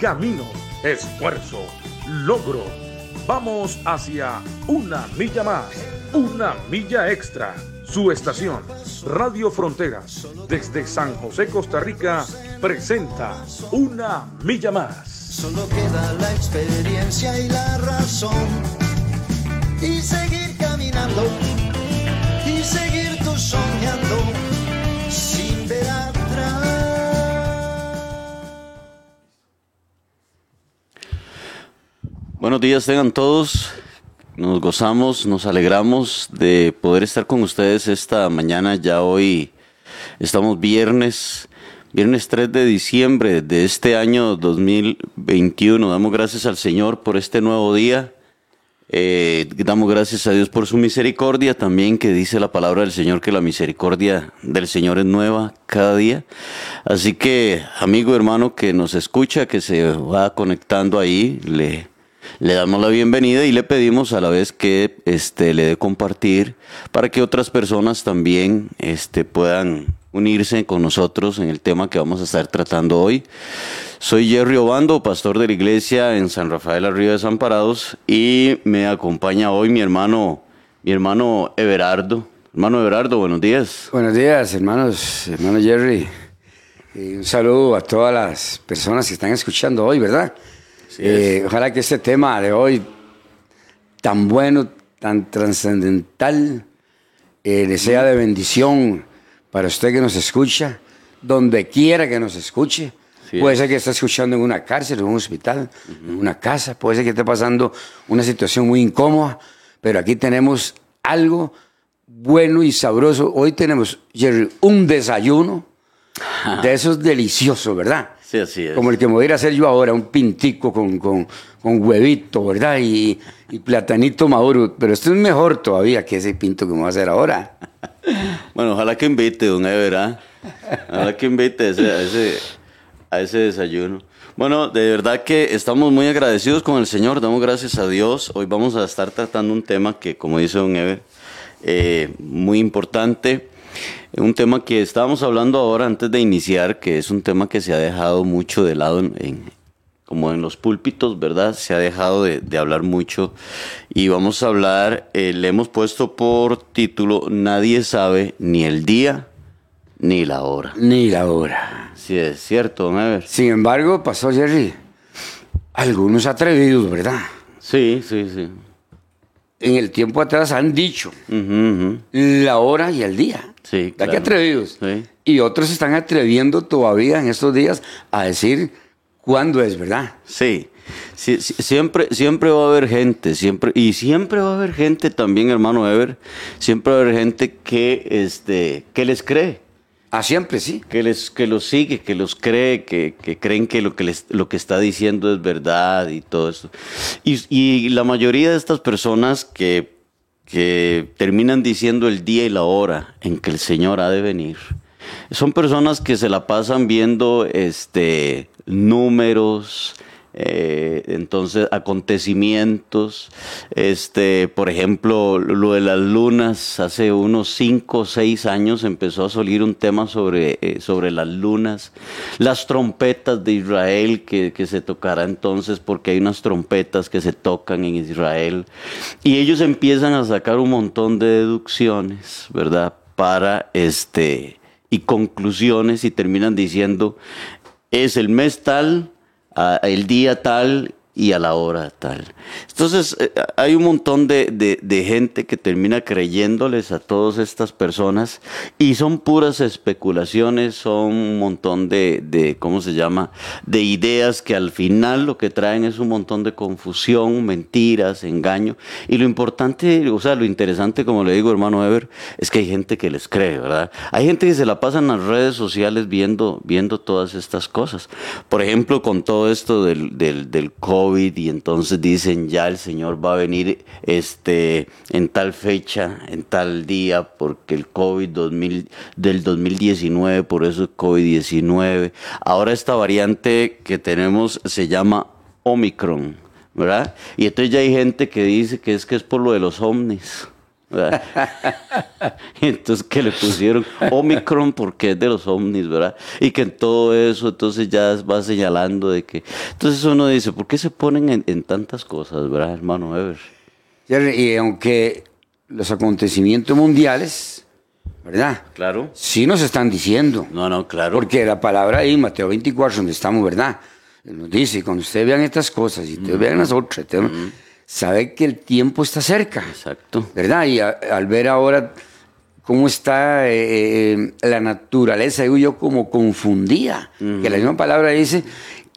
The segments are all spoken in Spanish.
Camino, esfuerzo, logro. Vamos hacia una milla más, una milla extra. Su estación, Radio Fronteras, desde San José, Costa Rica, presenta Una Milla Más. Solo queda la experiencia y la razón. Y seguir caminando. Buenos días tengan todos. Nos gozamos, nos alegramos de poder estar con ustedes esta mañana. Ya hoy estamos viernes, viernes 3 de diciembre de este año 2021. Damos gracias al Señor por este nuevo día. Eh, damos gracias a Dios por su misericordia también, que dice la palabra del Señor que la misericordia del Señor es nueva cada día. Así que, amigo hermano que nos escucha, que se va conectando ahí, le le damos la bienvenida y le pedimos a la vez que este, le dé compartir para que otras personas también este, puedan unirse con nosotros en el tema que vamos a estar tratando hoy. Soy Jerry Obando, pastor de la iglesia en San Rafael Arriba de Desamparados y me acompaña hoy mi hermano, mi hermano Everardo. Hermano Everardo, buenos días. Buenos días, hermanos, hermano Jerry. Y un saludo a todas las personas que están escuchando hoy, ¿verdad? Eh, ojalá que este tema de hoy, tan bueno, tan trascendental, eh, le sea de bendición para usted que nos escucha, donde quiera que nos escuche. Sí. puede ser que esté escuchando en una cárcel, en un hospital, en una casa, puede ser que esté pasando una situación muy incómoda, pero aquí tenemos algo bueno y sabroso. Hoy tenemos, Jerry, un desayuno de esos deliciosos, ¿verdad? Sí, así es. Como el que me voy a ir a hacer yo ahora, un pintico con, con, con huevito, ¿verdad? Y, y platanito maduro. Pero esto es mejor todavía que ese pinto que me voy a hacer ahora. Bueno, ojalá que invite, don Ever, ¿ah? Ojalá que invite a ese, a, ese, a ese desayuno. Bueno, de verdad que estamos muy agradecidos con el Señor, damos gracias a Dios. Hoy vamos a estar tratando un tema que, como dice don Ever, eh, muy importante. Un tema que estábamos hablando ahora antes de iniciar, que es un tema que se ha dejado mucho de lado en, en- como en los púlpitos, ¿verdad? Se ha dejado de, de hablar mucho. Y vamos a hablar, eh, le hemos puesto por título, Nadie sabe ni el día ni la hora. Ni la hora. Sí, es cierto, don Ever. Sin embargo, pasó Jerry, algunos atrevidos, ¿verdad? Sí, sí, sí. En el tiempo atrás han dicho la hora y el día. Sí, ¿Verdad claro. que atrevidos? Sí. Y otros están atreviendo todavía en estos días a decir cuándo es, ¿verdad? Sí, sí, sí, siempre, siempre va a haber gente, siempre, y siempre va a haber gente también, hermano Ever, siempre va a haber gente que, este, que les cree, Ah, siempre sí. que les, que los sigue, que los cree, que, que creen que lo que les, lo que está diciendo es verdad y todo eso. Y, y la mayoría de estas personas que, que terminan diciendo el día y la hora en que el Señor ha de venir, son personas que se la pasan viendo este, números, eh, entonces acontecimientos, este, por ejemplo, lo de las lunas, hace unos 5 o 6 años empezó a salir un tema sobre, eh, sobre las lunas, las trompetas de Israel que, que se tocará entonces, porque hay unas trompetas que se tocan en Israel, y ellos empiezan a sacar un montón de deducciones, ¿verdad? Para este, y conclusiones y terminan diciendo, es el mes tal, el día tal y a la hora tal. Entonces, eh, hay un montón de, de, gente que termina creyéndoles a todas estas personas y son puras especulaciones, son un montón de, de, ¿cómo se llama?, de ideas que al final lo que traen es un montón de confusión, mentiras, engaño. Y lo importante, o sea, lo interesante, como le digo, hermano Ever, es que hay gente que les cree, ¿verdad? Hay gente que se la pasa en las redes sociales viendo, viendo todas estas cosas. Por ejemplo, con todo esto del, del, del COVID, y entonces dicen ya el Señor va a venir este, en tal fecha, en tal día, porque el COVID 2000, del 2019, por eso es COVID-19. Ahora esta variante que tenemos se llama Omicron, ¿verdad? Y entonces ya hay gente que dice que es que es por lo de los ovnis. entonces que le pusieron Omicron porque es de los ovnis, ¿verdad? Y que en todo eso entonces ya va señalando de que... Entonces uno dice, ¿por qué se ponen en, en tantas cosas, ¿verdad, hermano Ever? Y aunque los acontecimientos mundiales, ¿verdad? Claro. Sí nos están diciendo. No, no, claro. Porque la palabra ahí, Mateo 24, donde estamos, ¿verdad? Nos dice, cuando ustedes vean estas cosas y ustedes vean las otras, sabe que el tiempo está cerca. Exacto. ¿Verdad? Y a, al ver ahora cómo está eh, la naturaleza, digo yo, como confundida, uh -huh. que la misma palabra dice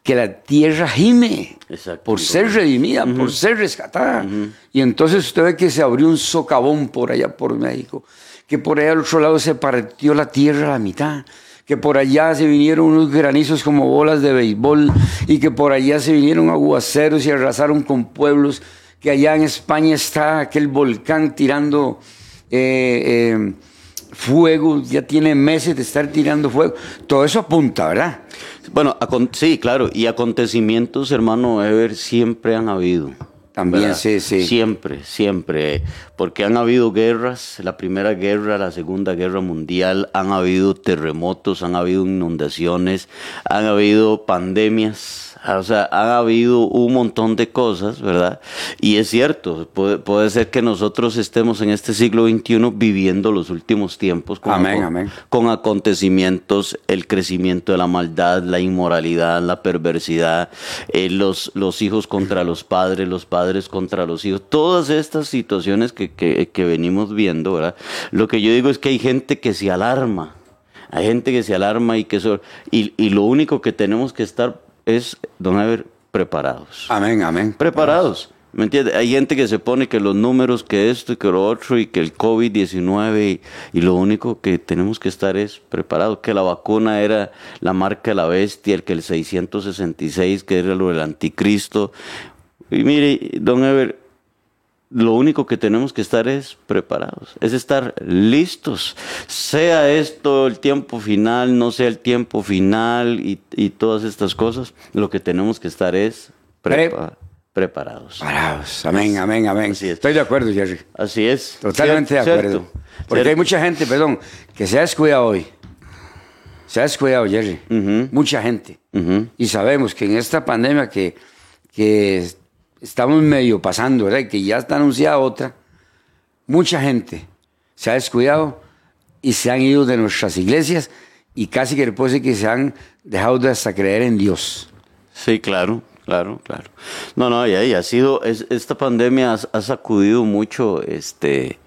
que la tierra gime Exacto. por ser redimida, uh -huh. por ser rescatada. Uh -huh. Y entonces usted ve que se abrió un socavón por allá por México, que por allá al otro lado se partió la tierra a la mitad que por allá se vinieron unos granizos como bolas de béisbol y que por allá se vinieron aguaceros y arrasaron con pueblos que allá en España está aquel volcán tirando eh, eh, fuego, ya tiene meses de estar tirando fuego. Todo eso apunta, ¿verdad? Bueno, sí, claro, y acontecimientos, hermano Ever, siempre han habido. También, ¿verdad? sí, sí. Siempre, siempre. Porque han habido guerras, la primera guerra, la segunda guerra mundial, han habido terremotos, han habido inundaciones, han habido pandemias, o sea, ha habido un montón de cosas, ¿verdad? Y es cierto, puede, puede, ser que nosotros estemos en este siglo XXI viviendo los últimos tiempos con, amén, amén. con acontecimientos, el crecimiento de la maldad, la inmoralidad, la perversidad, eh, los, los hijos contra los padres, los padres contra los hijos, todas estas situaciones que, que, que venimos viendo, ¿verdad? Lo que yo digo es que hay gente que se alarma. Hay gente que se alarma y que eso, y, y lo único que tenemos que estar es, don Ever, preparados. Amén, amén. Preparados. ¿Me entiendes? Hay gente que se pone que los números, que esto y que lo otro, y que el COVID-19, y, y, lo único que tenemos que estar es preparados. Que la vacuna era la marca de la bestia, el que el 666, que era lo del anticristo. Y mire, don Ever, lo único que tenemos que estar es preparados, es estar listos. Sea esto el tiempo final, no sea el tiempo final y, y todas estas cosas, lo que tenemos que estar es prepa Pre preparados. Preparados. Amén, amén, amén. Así es. Estoy de acuerdo, Jerry. Así es. Totalmente Cier de acuerdo. Cierto. Porque Cierto. hay mucha gente, perdón, que se ha descuidado hoy. Se ha descuidado, Jerry. Uh -huh. Mucha gente. Uh -huh. Y sabemos que en esta pandemia que, que estamos medio pasando, ¿verdad? Que ya está anunciada otra, mucha gente se ha descuidado y se han ido de nuestras iglesias y casi que puede ser que se han dejado de hasta creer en Dios. Sí, claro, claro, claro. No, no, y ha sido, es, esta pandemia ha, ha, sacudido mucho, este,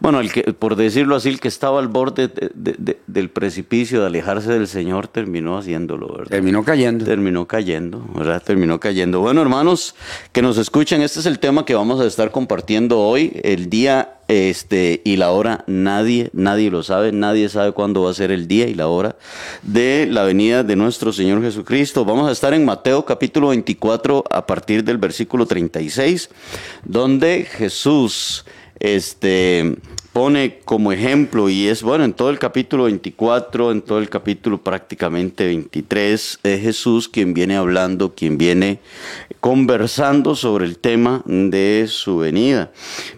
bueno, el que, por decirlo así, el que estaba al borde de, de, de, del precipicio de alejarse del Señor terminó haciéndolo, ¿verdad? Terminó cayendo. Terminó cayendo, ¿verdad? Terminó cayendo. Bueno, hermanos, que nos escuchen, este es el tema que vamos a estar compartiendo hoy, el día este, y la hora, nadie, nadie lo sabe, nadie sabe cuándo va a ser el día y la hora de la venida de nuestro Señor Jesucristo. Vamos a estar en Mateo capítulo 24 a partir del versículo 36, donde Jesús este, pone como ejemplo, y es bueno, en todo el capítulo 24, en todo el capítulo prácticamente 23, es Jesús quien viene hablando, quien viene conversando sobre el tema de su venida.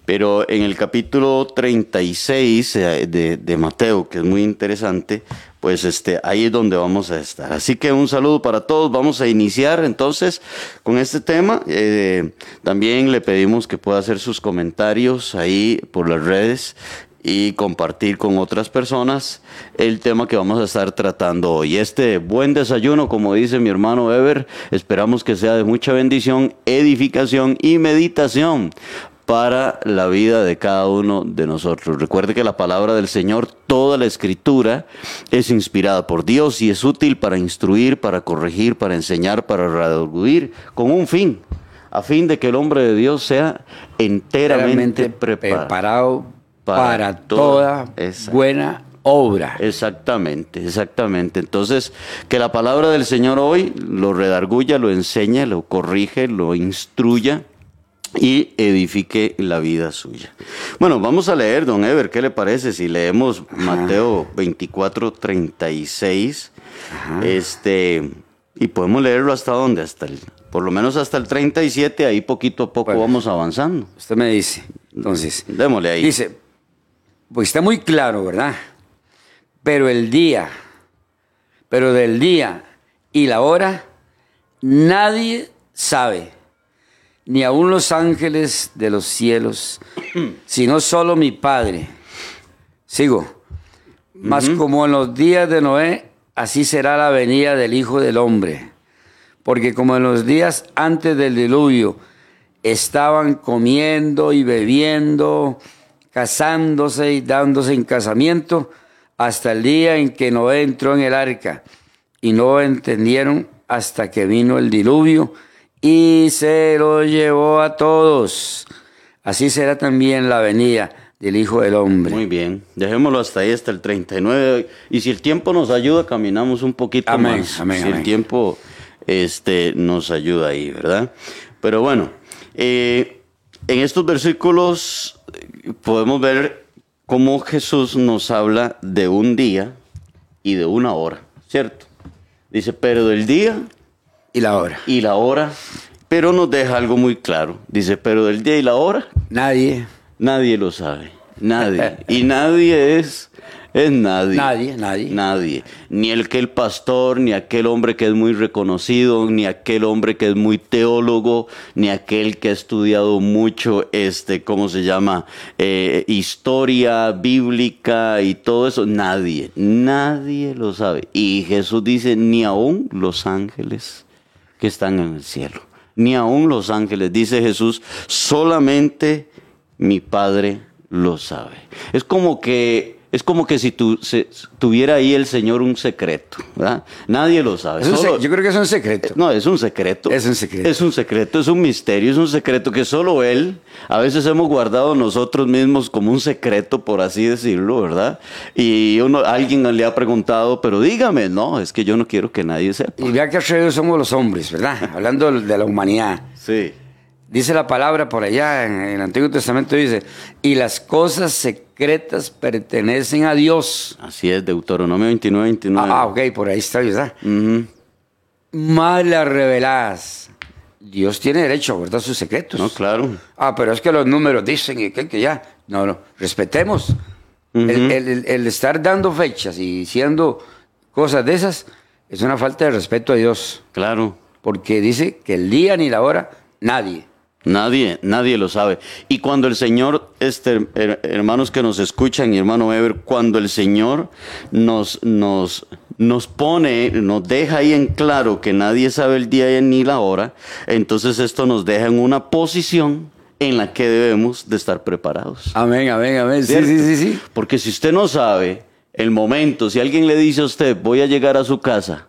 Pero en el capítulo 36 eh, de, de Mateo, que es muy interesante, pues este, ahí es donde vamos a estar. Así que un saludo para todos. Vamos a iniciar entonces con este tema. Eh, también le pedimos que pueda hacer sus comentarios ahí por las redes y compartir con otras personas el tema que vamos a estar tratando hoy. Este buen desayuno, como dice mi hermano Ever, esperamos que sea de mucha bendición, edificación y meditación para la vida de cada uno de nosotros. Recuerde que la palabra del Señor, toda la escritura, es inspirada por Dios y es útil para instruir, para corregir, para enseñar, para redarguir, con un fin, a fin de que el hombre de Dios sea enteramente preparado, preparado para para, toda- buena obra. Exactamente, exactamente. Entonces, que la palabra del Señor hoy lo redarguya, lo enseña, lo corrige, lo instruya y edifique la vida suya. Bueno, vamos a leer, don Ever, ¿qué le parece si leemos Mateo 24, 36? Este, y podemos leerlo hasta dónde, hasta el, por lo menos hasta el 37, ahí poquito a poco Bueno. vamos avanzando. Usted me dice. Entonces, Démosle ahí. dice, pues está muy claro, ¿verdad? Pero el día, pero del día y la hora, nadie sabe, ni aun los ángeles de los cielos, sino solo mi Padre. Sigo. Mas como en los días de Noé, así será la venida del Hijo del Hombre. Porque como en los días antes del diluvio estaban comiendo y bebiendo, casándose y dándose en casamiento, hasta el día en que Noé entró en el arca, y no entendieron hasta que vino el diluvio y se lo llevó a todos. Así será también la venida del Hijo del Hombre. Muy bien, dejémoslo hasta ahí, hasta el 39. Y si el tiempo nos ayuda, caminamos un poquito Amén, más. amén, si el tiempo este, nos ayuda ahí, ¿verdad? Pero bueno, eh, en estos versículos eh, podemos ver cómo Jesús nos habla de un día y de una hora, ¿cierto? Dice, pero del día Y la hora. y la hora, pero nos deja algo muy claro. Dice, pero del día y la hora Nadie, Nadie lo sabe. Nadie. Y nadie es, es nadie. nadie, nadie. Nadie. Ni el que el pastor, ni aquel hombre que es muy reconocido, ni aquel hombre que es muy teólogo, ni aquel que ha estudiado mucho, este, ¿cómo se llama? Eh, historia bíblica y todo eso. Nadie. Nadie lo sabe. Y Jesús dice, ni aún los ángeles que están en el cielo. Ni aún los ángeles, dice Jesús, solamente mi Padre lo sabe. Es como que es como que si tu, se- tuviera ahí el Señor un secreto, ¿verdad? Nadie lo sabe. Solo- yo creo que es un secreto. no, es un secreto. Es un secreto. Es un secreto, es un misterio, es un secreto que solo Él, a veces hemos guardado nosotros mismos como un secreto, por así decirlo, ¿verdad? Y uno, alguien le ha preguntado, pero dígame, no, es que yo no quiero que nadie sepa. Y vea que somos los hombres, ¿verdad? Hablando de la humanidad. Sí. Dice la palabra por allá en, el Antiguo Testamento, dice, y las cosas secretas pertenecen a Dios. Así es, Deuteronomio 29, 29. Ah, ok, por ahí está, ¿verdad? Ujú. Más las reveladas. Dios tiene derecho a guardar sus secretos. No, claro. Ah, pero es que los números dicen y que, que ya. No, no, respetemos. el- el estar dando fechas y diciendo cosas de esas es una falta de respeto a Dios. Claro. Porque dice que el día ni la hora, nadie. Nadie, nadie lo sabe. Y cuando el Señor, este, her- hermanos que nos escuchan y hermano Ever, cuando el Señor nos, nos, nos pone, nos deja ahí en claro que nadie sabe el día ni la hora, entonces esto nos deja en una posición en la que debemos de estar preparados. Amén, amén, amén. Sí, sí, sí, sí. Porque si usted no sabe el momento, si alguien le dice a usted, voy a llegar a su casa,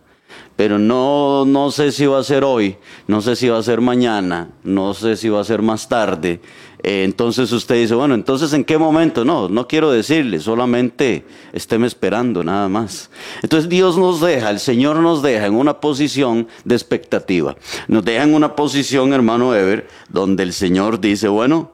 pero no, no sé si va a ser hoy, no sé si va a ser mañana, no sé si va a ser más tarde, eh, entonces usted dice, bueno, entonces ¿en qué momento? No, no quiero decirle, solamente estéme esperando, nada más. Entonces Dios nos deja, el Señor nos deja en una posición de expectativa. Nos deja en una posición, hermano Ever, donde el Señor dice, bueno,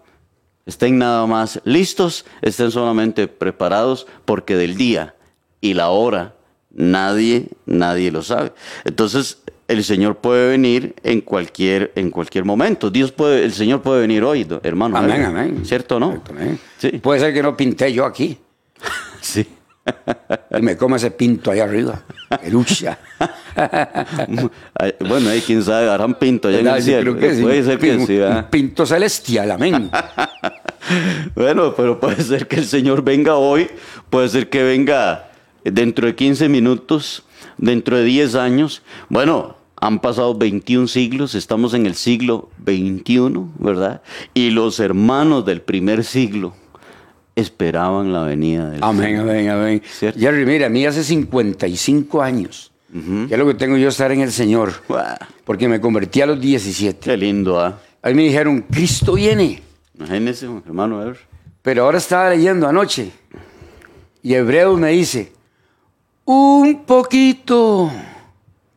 Estén nada más listos, estén solamente preparados, porque del día y la hora nadie, nadie lo sabe. Entonces, el Señor puede venir en cualquier, en cualquier momento. Dios puede, el Señor puede venir hoy, hermano. Amén, ¿verdad? amén. ¿Cierto o no? Sí. Puede ser que no pinté yo aquí Sí. y me coma ese pinto ahí arriba. Lucha. Bueno, ahí quién sabe, harán pinto allá en el cielo. sí. Puede ser que Un- sí, un pinto celestial, amén. Bueno, pero puede ser que el Señor venga hoy, puede ser que venga dentro de 15 minutos, dentro de 10 años. Bueno, han pasado 21 siglos, estamos en el siglo 21, ¿verdad? Y los hermanos del primer siglo esperaban la venida del Amén, Señor. amén, amén. ¿Cierto? Jerry, mira, a mí hace 55 años, que es lo que tengo yo estar en el Señor, Guau, porque me convertí a los 17. Qué lindo, ¿ah? Ahí me dijeron, Cristo viene. Imagínese, hermano, a ver. Pero ahora estaba leyendo anoche y Hebreos me dice, un poquito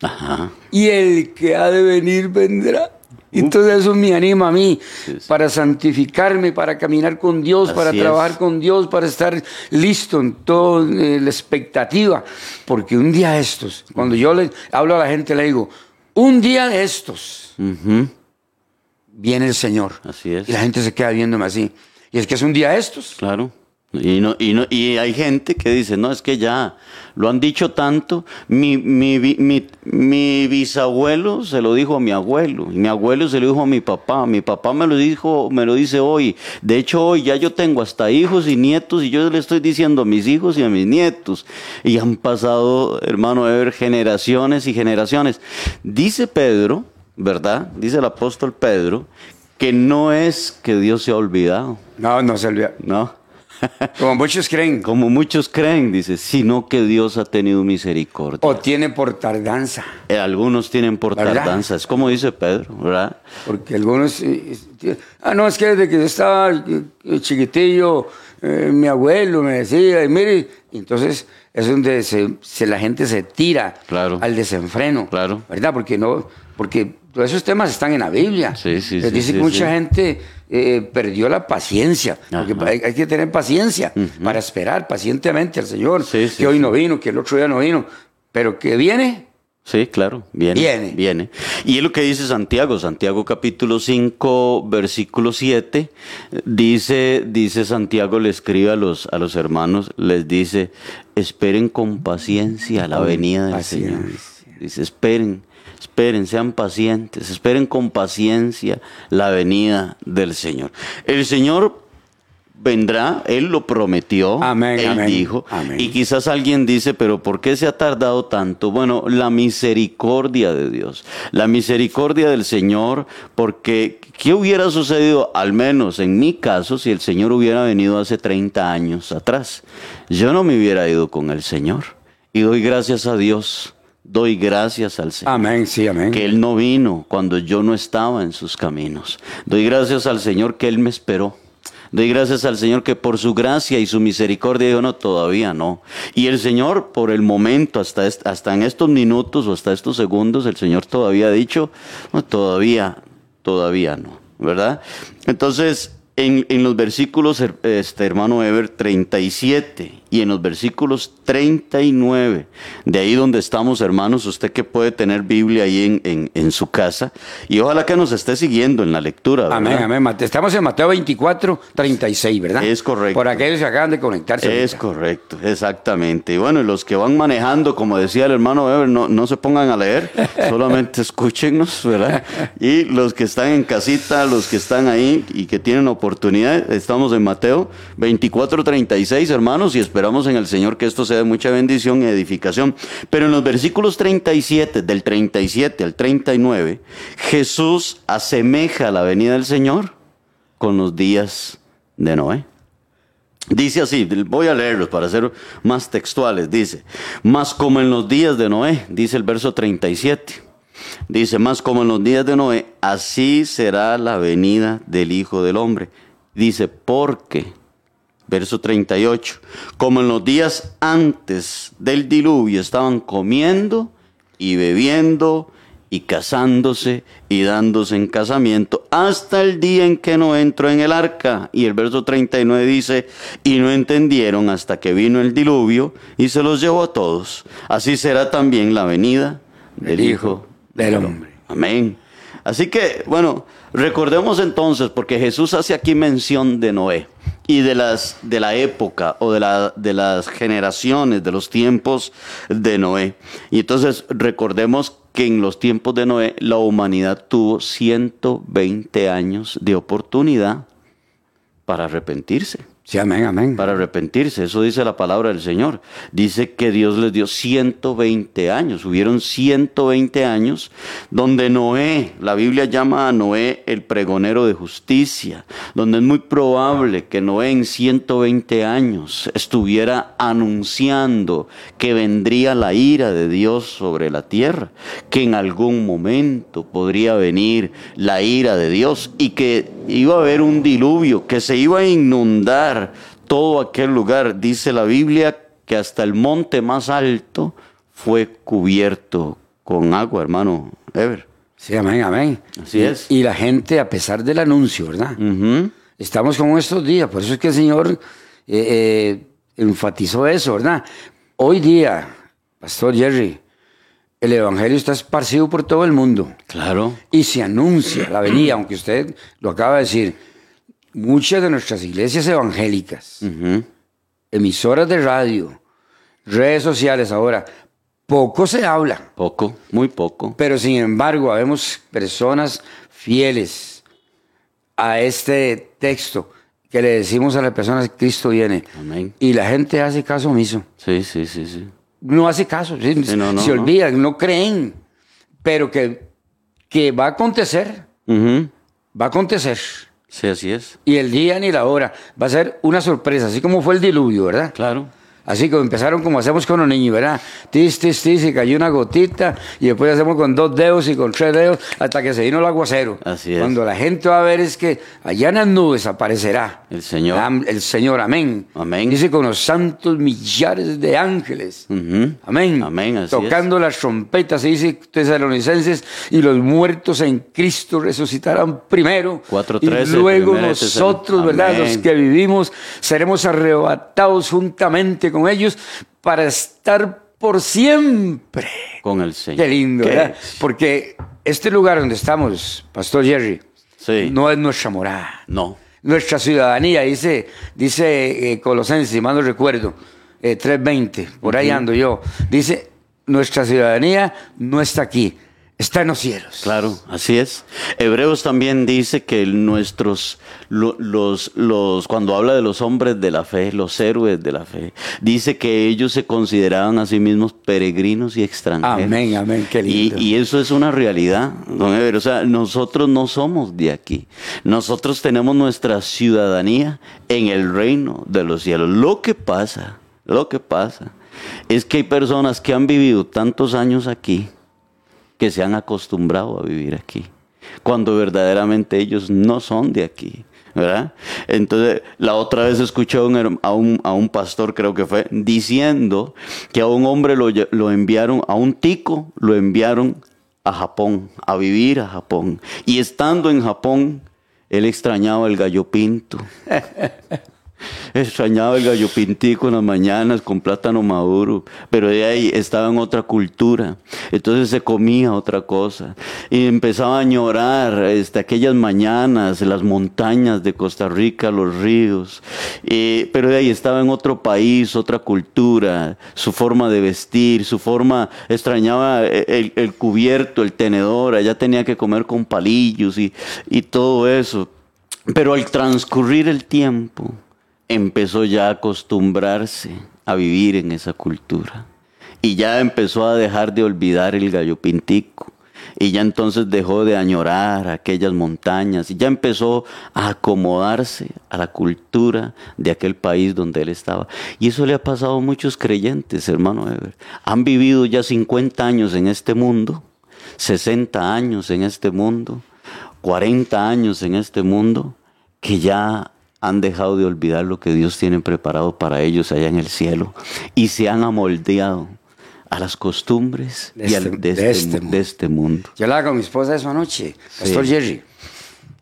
Ajá. y el que ha de venir vendrá. Entonces eso me anima a mí Sí, sí. para santificarme, para caminar con Dios, para trabajar es. con Dios, para estar listo en toda eh, la expectativa. Porque un día de estos, cuando yo le hablo a la gente, le digo, un día de estos viene el Señor. Así es. Y la gente se queda viéndome así. Y es que es un día de estos. Claro. Y, no, y, no, y hay gente que dice, no, es que ya lo han dicho tanto. Mi, mi, mi, mi bisabuelo se lo dijo a mi abuelo, y mi abuelo se lo dijo a mi papá, mi papá me lo dijo, me lo dice hoy. De hecho, hoy ya yo tengo hasta hijos y nietos, y yo le estoy diciendo a mis hijos y a mis nietos. Y han pasado, hermano, a ver generaciones y generaciones. Dice Pedro, ¿verdad? Dice el apóstol Pedro, que no es que Dios se ha olvidado, No, no se olvida. ¿no? Como muchos creen. Como muchos creen, dice, sino que Dios ha tenido misericordia. O tiene por tardanza. Eh, Algunos tienen por ¿Verdad? tardanza, es como dice Pedro, ¿verdad? Porque algunos... eh, eh, Ah, no, es que desde que yo estaba chiquitillo, eh, mi abuelo me decía, y mire, entonces es donde se, se- la gente se tira Claro. al desenfreno. Claro. ¿Verdad? Porque no, porque todos esos temas están en la Biblia. Sí, sí, Les sí, dice sí, que mucha sí. gente eh, perdió la paciencia. Porque hay, hay que tener paciencia para esperar pacientemente al Señor. Sí, sí, que hoy sí. no vino, que el otro día no vino. Pero que viene, Sí, claro, viene. Viene. Viene. Y es lo que dice Santiago, Santiago capítulo 5, versículo 7, dice, dice Santiago, le escribe a los, a los hermanos, les dice, esperen con paciencia la venida del paciencia. Señor. Dice, esperen, esperen, sean pacientes, esperen con paciencia la venida del Señor. El Señor vendrá, Él lo prometió, Amén, Él amén, dijo, amén. y quizás alguien dice, pero ¿por qué se ha tardado tanto? Bueno, la misericordia de Dios, la misericordia del Señor, porque ¿qué hubiera sucedido, al menos en mi caso, si el Señor hubiera venido hace 30 años atrás? Yo no me hubiera ido con el Señor. Y doy gracias a Dios, doy gracias al Señor amén, sí, amén. que Él no vino cuando yo no estaba en sus caminos. Doy gracias al Señor que Él me esperó. Doy gracias al Señor que por su gracia y su misericordia dijo, no, todavía no. Y el Señor, por el momento, hasta, est- hasta en estos minutos o hasta estos segundos, el Señor todavía ha dicho, no, todavía, todavía no, ¿verdad? Entonces, en, en los versículos, her- este, hermano Ever, 37 y en los versículos 39, de ahí donde estamos, hermanos, usted que puede tener Biblia ahí en, en- en su casa, y ojalá que nos esté siguiendo en la lectura. ¿verdad? Amén, amén. Estamos en Mateo 24, 36, ¿verdad? Es correcto. Por aquellos que acaban de conectarse. Es ahorita. correcto, exactamente. Y bueno, y los que van manejando, como decía el hermano Ever, no, no se pongan a leer, solamente escúchenos, ¿verdad? Y los que están en casita, los que están ahí y que tienen oportunidad, estamos en Mateo 24, 36, hermanos, y esperamos en el Señor que esto sea de mucha bendición y edificación. Pero en los versículos 37, del 37 al 39, Jesús asemeja la venida del Señor con los días de Noé. Dice así, voy a leerlos para ser más textuales. Dice, más como en los días de Noé, dice el verso 37. Dice, más como en los días de Noé, así será la venida del Hijo del Hombre. Dice, porque, verso 38, como en los días antes del diluvio estaban comiendo y bebiendo y casándose y dándose en casamiento hasta el día en que no entró en el arca. Y el verso 39 dice, y no entendieron hasta que vino el diluvio y se los llevó a todos. Así será también la venida del El Hijo del Hombre. Amén. Así que, bueno, recordemos entonces, porque Jesús hace aquí mención de Noé y de las de la época o de, la, de las generaciones, de los tiempos de Noé. Y entonces recordemos que en los tiempos de Noé la humanidad tuvo 120 años de oportunidad para arrepentirse. Sí, amén, amén. Para arrepentirse, eso dice la palabra del Señor. Dice que Dios les dio 120 años, hubieron 120 años donde Noé, la Biblia llama a Noé el pregonero de justicia, donde es muy probable que Noé en 120 años estuviera anunciando que vendría la ira de Dios sobre la tierra, que en algún momento podría venir la ira de Dios y que iba a haber un diluvio, que se iba a inundar todo aquel lugar. Dice la Biblia que hasta el monte más alto fue cubierto con agua, hermano Ever. Sí, amén, amén. Así es. Y la gente, a pesar del anuncio, ¿verdad? Estamos como estos días, por eso es que el Señor eh, eh, enfatizó eso, ¿verdad? Hoy día, Pastor Jerry, el Evangelio está esparcido por todo el mundo Claro. y se anuncia la venida, aunque usted lo acaba de decir, muchas de nuestras iglesias evangélicas, emisoras de radio, redes sociales ahora, poco se habla, Poco, muy poco. pero sin embargo, habemos personas fieles a este texto que le decimos a las personas Cristo viene. Amén. Y la gente hace caso omiso. Sí, sí, sí, sí. No hace caso, sí, Sí, no, no, se olvidan, no creen. Pero que, que va a acontecer, va a acontecer. Sí, así es. Y el día ni la hora va a ser una sorpresa, así como fue el diluvio, ¿verdad? Claro. Así que empezaron como hacemos con los niños, ¿verdad? Tis, tis, tis, y cayó una gotita, y después hacemos con dos dedos y con tres dedos, hasta que se vino el aguacero. Así es. Cuando la gente va a ver es que allá en las nubes aparecerá. El Señor. Am- El Señor, amén. Amén. Dice con los santos millares de ángeles. Amén. Amén, así Tocando las trompetas, se dice tesalonicenses, y los muertos en Cristo resucitarán primero. 4:13, y luego Tesalonicenses. nosotros, ¿verdad? Amén. Los que vivimos, seremos arrebatados juntamente con ellos para estar por siempre. Con el Señor. Qué lindo, ¿Qué? ¿verdad? Porque este lugar donde estamos, Pastor Jerry, Sí. no es nuestra morada. No. Nuestra ciudadanía, dice, dice eh, Colosenses, si mal no recuerdo, eh, 3.20, por ahí ando yo. Dice, nuestra ciudadanía no está aquí, está en los cielos. Claro, así es. Hebreos también dice que nuestros, lo- los, los, cuando habla de los hombres de la fe, los héroes de la fe, dice que ellos se consideraban a sí mismos peregrinos y extranjeros. Amén, amén, qué Y, lindo. y eso es una realidad, don Ever. O sea, nosotros no somos de aquí. Nosotros tenemos nuestra ciudadanía en el reino de los cielos. Lo que pasa, lo que pasa, es que hay personas que han vivido tantos años aquí que se han acostumbrado a vivir aquí, cuando verdaderamente ellos no son de aquí. ¿verdad? Entonces, la otra vez escuché a un, a un, pastor, creo que fue, diciendo que a un hombre lo, lo enviaron, a un tico lo enviaron a Japón, a vivir a Japón. Y estando en Japón, él extrañaba el gallo pinto. Extrañaba el gallo pintico en las mañanas con plátano maduro, pero de ahí estaba en otra cultura. Entonces se comía otra cosa. Y empezaba a añorar este, aquellas mañanas, las montañas de Costa Rica, los ríos. Pero de ahí estaba en otro país, otra cultura, su forma de vestir, su forma, extrañaba el, el cubierto, el tenedor, allá tenía que comer con palillos y todo eso. Pero al transcurrir el tiempo, empezó ya a acostumbrarse a vivir en esa cultura. Y ya empezó a dejar de olvidar el gallo pintico. Y ya entonces dejó de añorar aquellas montañas. Y ya empezó a acomodarse a la cultura de aquel país donde él estaba. Y eso le ha pasado a muchos creyentes, hermano Ever. Han vivido ya 50 años en este mundo, 60 años en este mundo, 40 años en este mundo, que ya han dejado de olvidar lo que Dios tiene preparado para ellos allá en el cielo y se han amoldeado a las costumbres De y al- este- de, de este, este mu- de este mundo. Yo hablaba con mi esposa eso anoche, Pastor Sí. Jerry.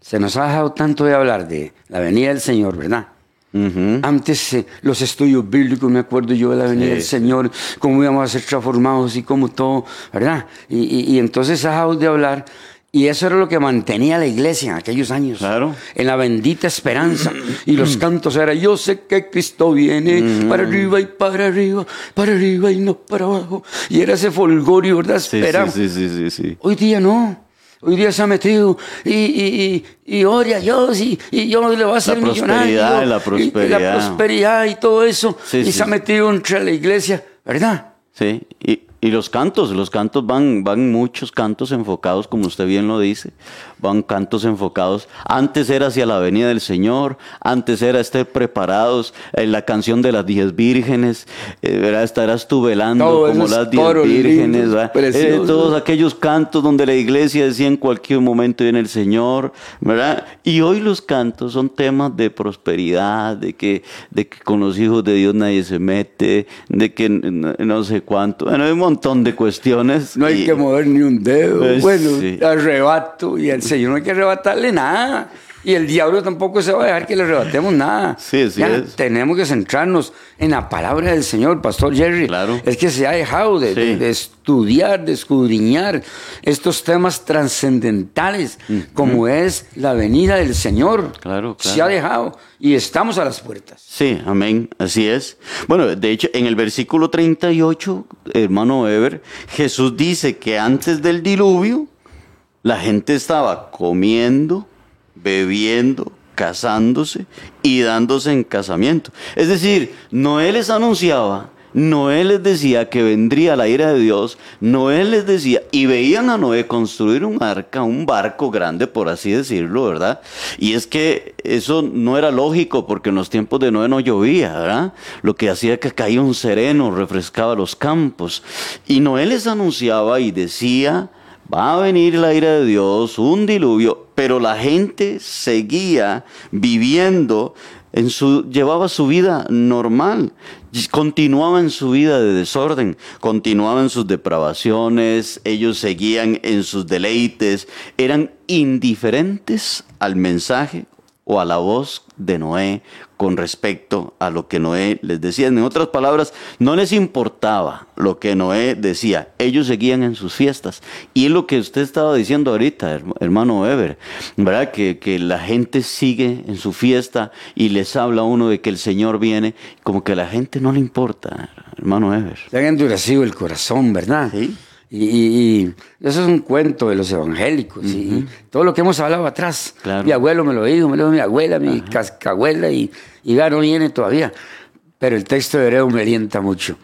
Se nos ha dejado tanto de hablar de la venida del Señor, ¿verdad? Ujú. Antes eh, los estudios bíblicos, me acuerdo yo de la venida Sí, del. Señor, cómo íbamos a ser transformados y cómo todo, ¿verdad? Y, y- y entonces ha dejado de hablar. Y eso era lo que mantenía la iglesia en aquellos años. Claro. En la bendita esperanza. Y los cantos eran, yo sé que Cristo viene para arriba y para arriba, para arriba y no para abajo. Y era ese folgorio, ¿verdad? Sí, Espera. sí, sí, sí, sí, sí. Hoy día no. hoy día se ha metido y, y, y, y ore a Dios y, y yo le voy a hacer La prosperidad, millonario. la y- y prosperidad. la prosperidad y todo eso. Y se ha metido entre la iglesia, ¿verdad? Sí, y, y los cantos, los cantos van, van muchos cantos enfocados, como usted bien lo dice, van cantos enfocados. Antes era hacia la venida del Señor, antes era estar preparados, en la canción de las diez vírgenes, eh, estarás tú velando como las diez vírgenes. Eh, todos aquellos cantos donde la iglesia decía en cualquier momento viene el Señor, ¿verdad? Y hoy los cantos son temas de prosperidad, de que, de que con los hijos de Dios nadie se mete, de que no, no sé cuánto. Bueno, hay un montón de cuestiones. No hay y- que mover ni un dedo. Pues, bueno, sí. arrebato. Y al Señor no hay que arrebatarle nada. Y el diablo tampoco se va a dejar que le arrebatemos nada. Sí, Ya es. Tenemos que centrarnos en la palabra del Señor, Pastor Jerry. Claro. Es que se ha dejado de, Sí. de- de estudiar, de escudriñar estos temas trascendentales, como es la venida del Señor. Claro, Se claro. ha dejado y estamos a las puertas. Sí, amén, así es. Bueno, de hecho, en el versículo 38, hermano Weber, Jesús dice que antes del diluvio, la gente estaba comiendo, bebiendo, casándose y dándose en casamiento. Es decir, Noé les anunciaba, Noé les decía que vendría la ira de Dios, Noé les decía, y veían a Noé construir un arca, un barco grande, por así decirlo, ¿verdad? Y es que eso no era lógico porque en los tiempos de Noé no llovía, ¿verdad? Lo que hacía que caía un sereno, refrescaba los campos. Y Noé les anunciaba y decía, va a venir la ira de Dios, un diluvio, pero la gente seguía viviendo en su llevaba su vida normal, continuaba en su vida de desorden, continuaba en sus depravaciones, ellos seguían en sus deleites, eran indiferentes al mensaje o a la voz de Noé con respecto a lo que Noé les decía. En otras palabras, no les importaba lo que Noé decía. Ellos seguían en sus fiestas. Y es lo que usted estaba diciendo ahorita, herm- hermano Weber, ¿verdad? Que, que la gente sigue en su fiesta y les habla uno de que el Señor viene, como que a la gente no le importa, hermano Weber. Se han endurecido el corazón, ¿verdad? Sí. Y, y- y eso es un cuento de los evangélicos. Y todo lo que hemos hablado atrás. Claro. Mi abuelo me lo dijo, me lo dijo mi abuela, mi cascabuela, y, y ya no viene todavía. Pero el texto de Hebreo me alienta mucho.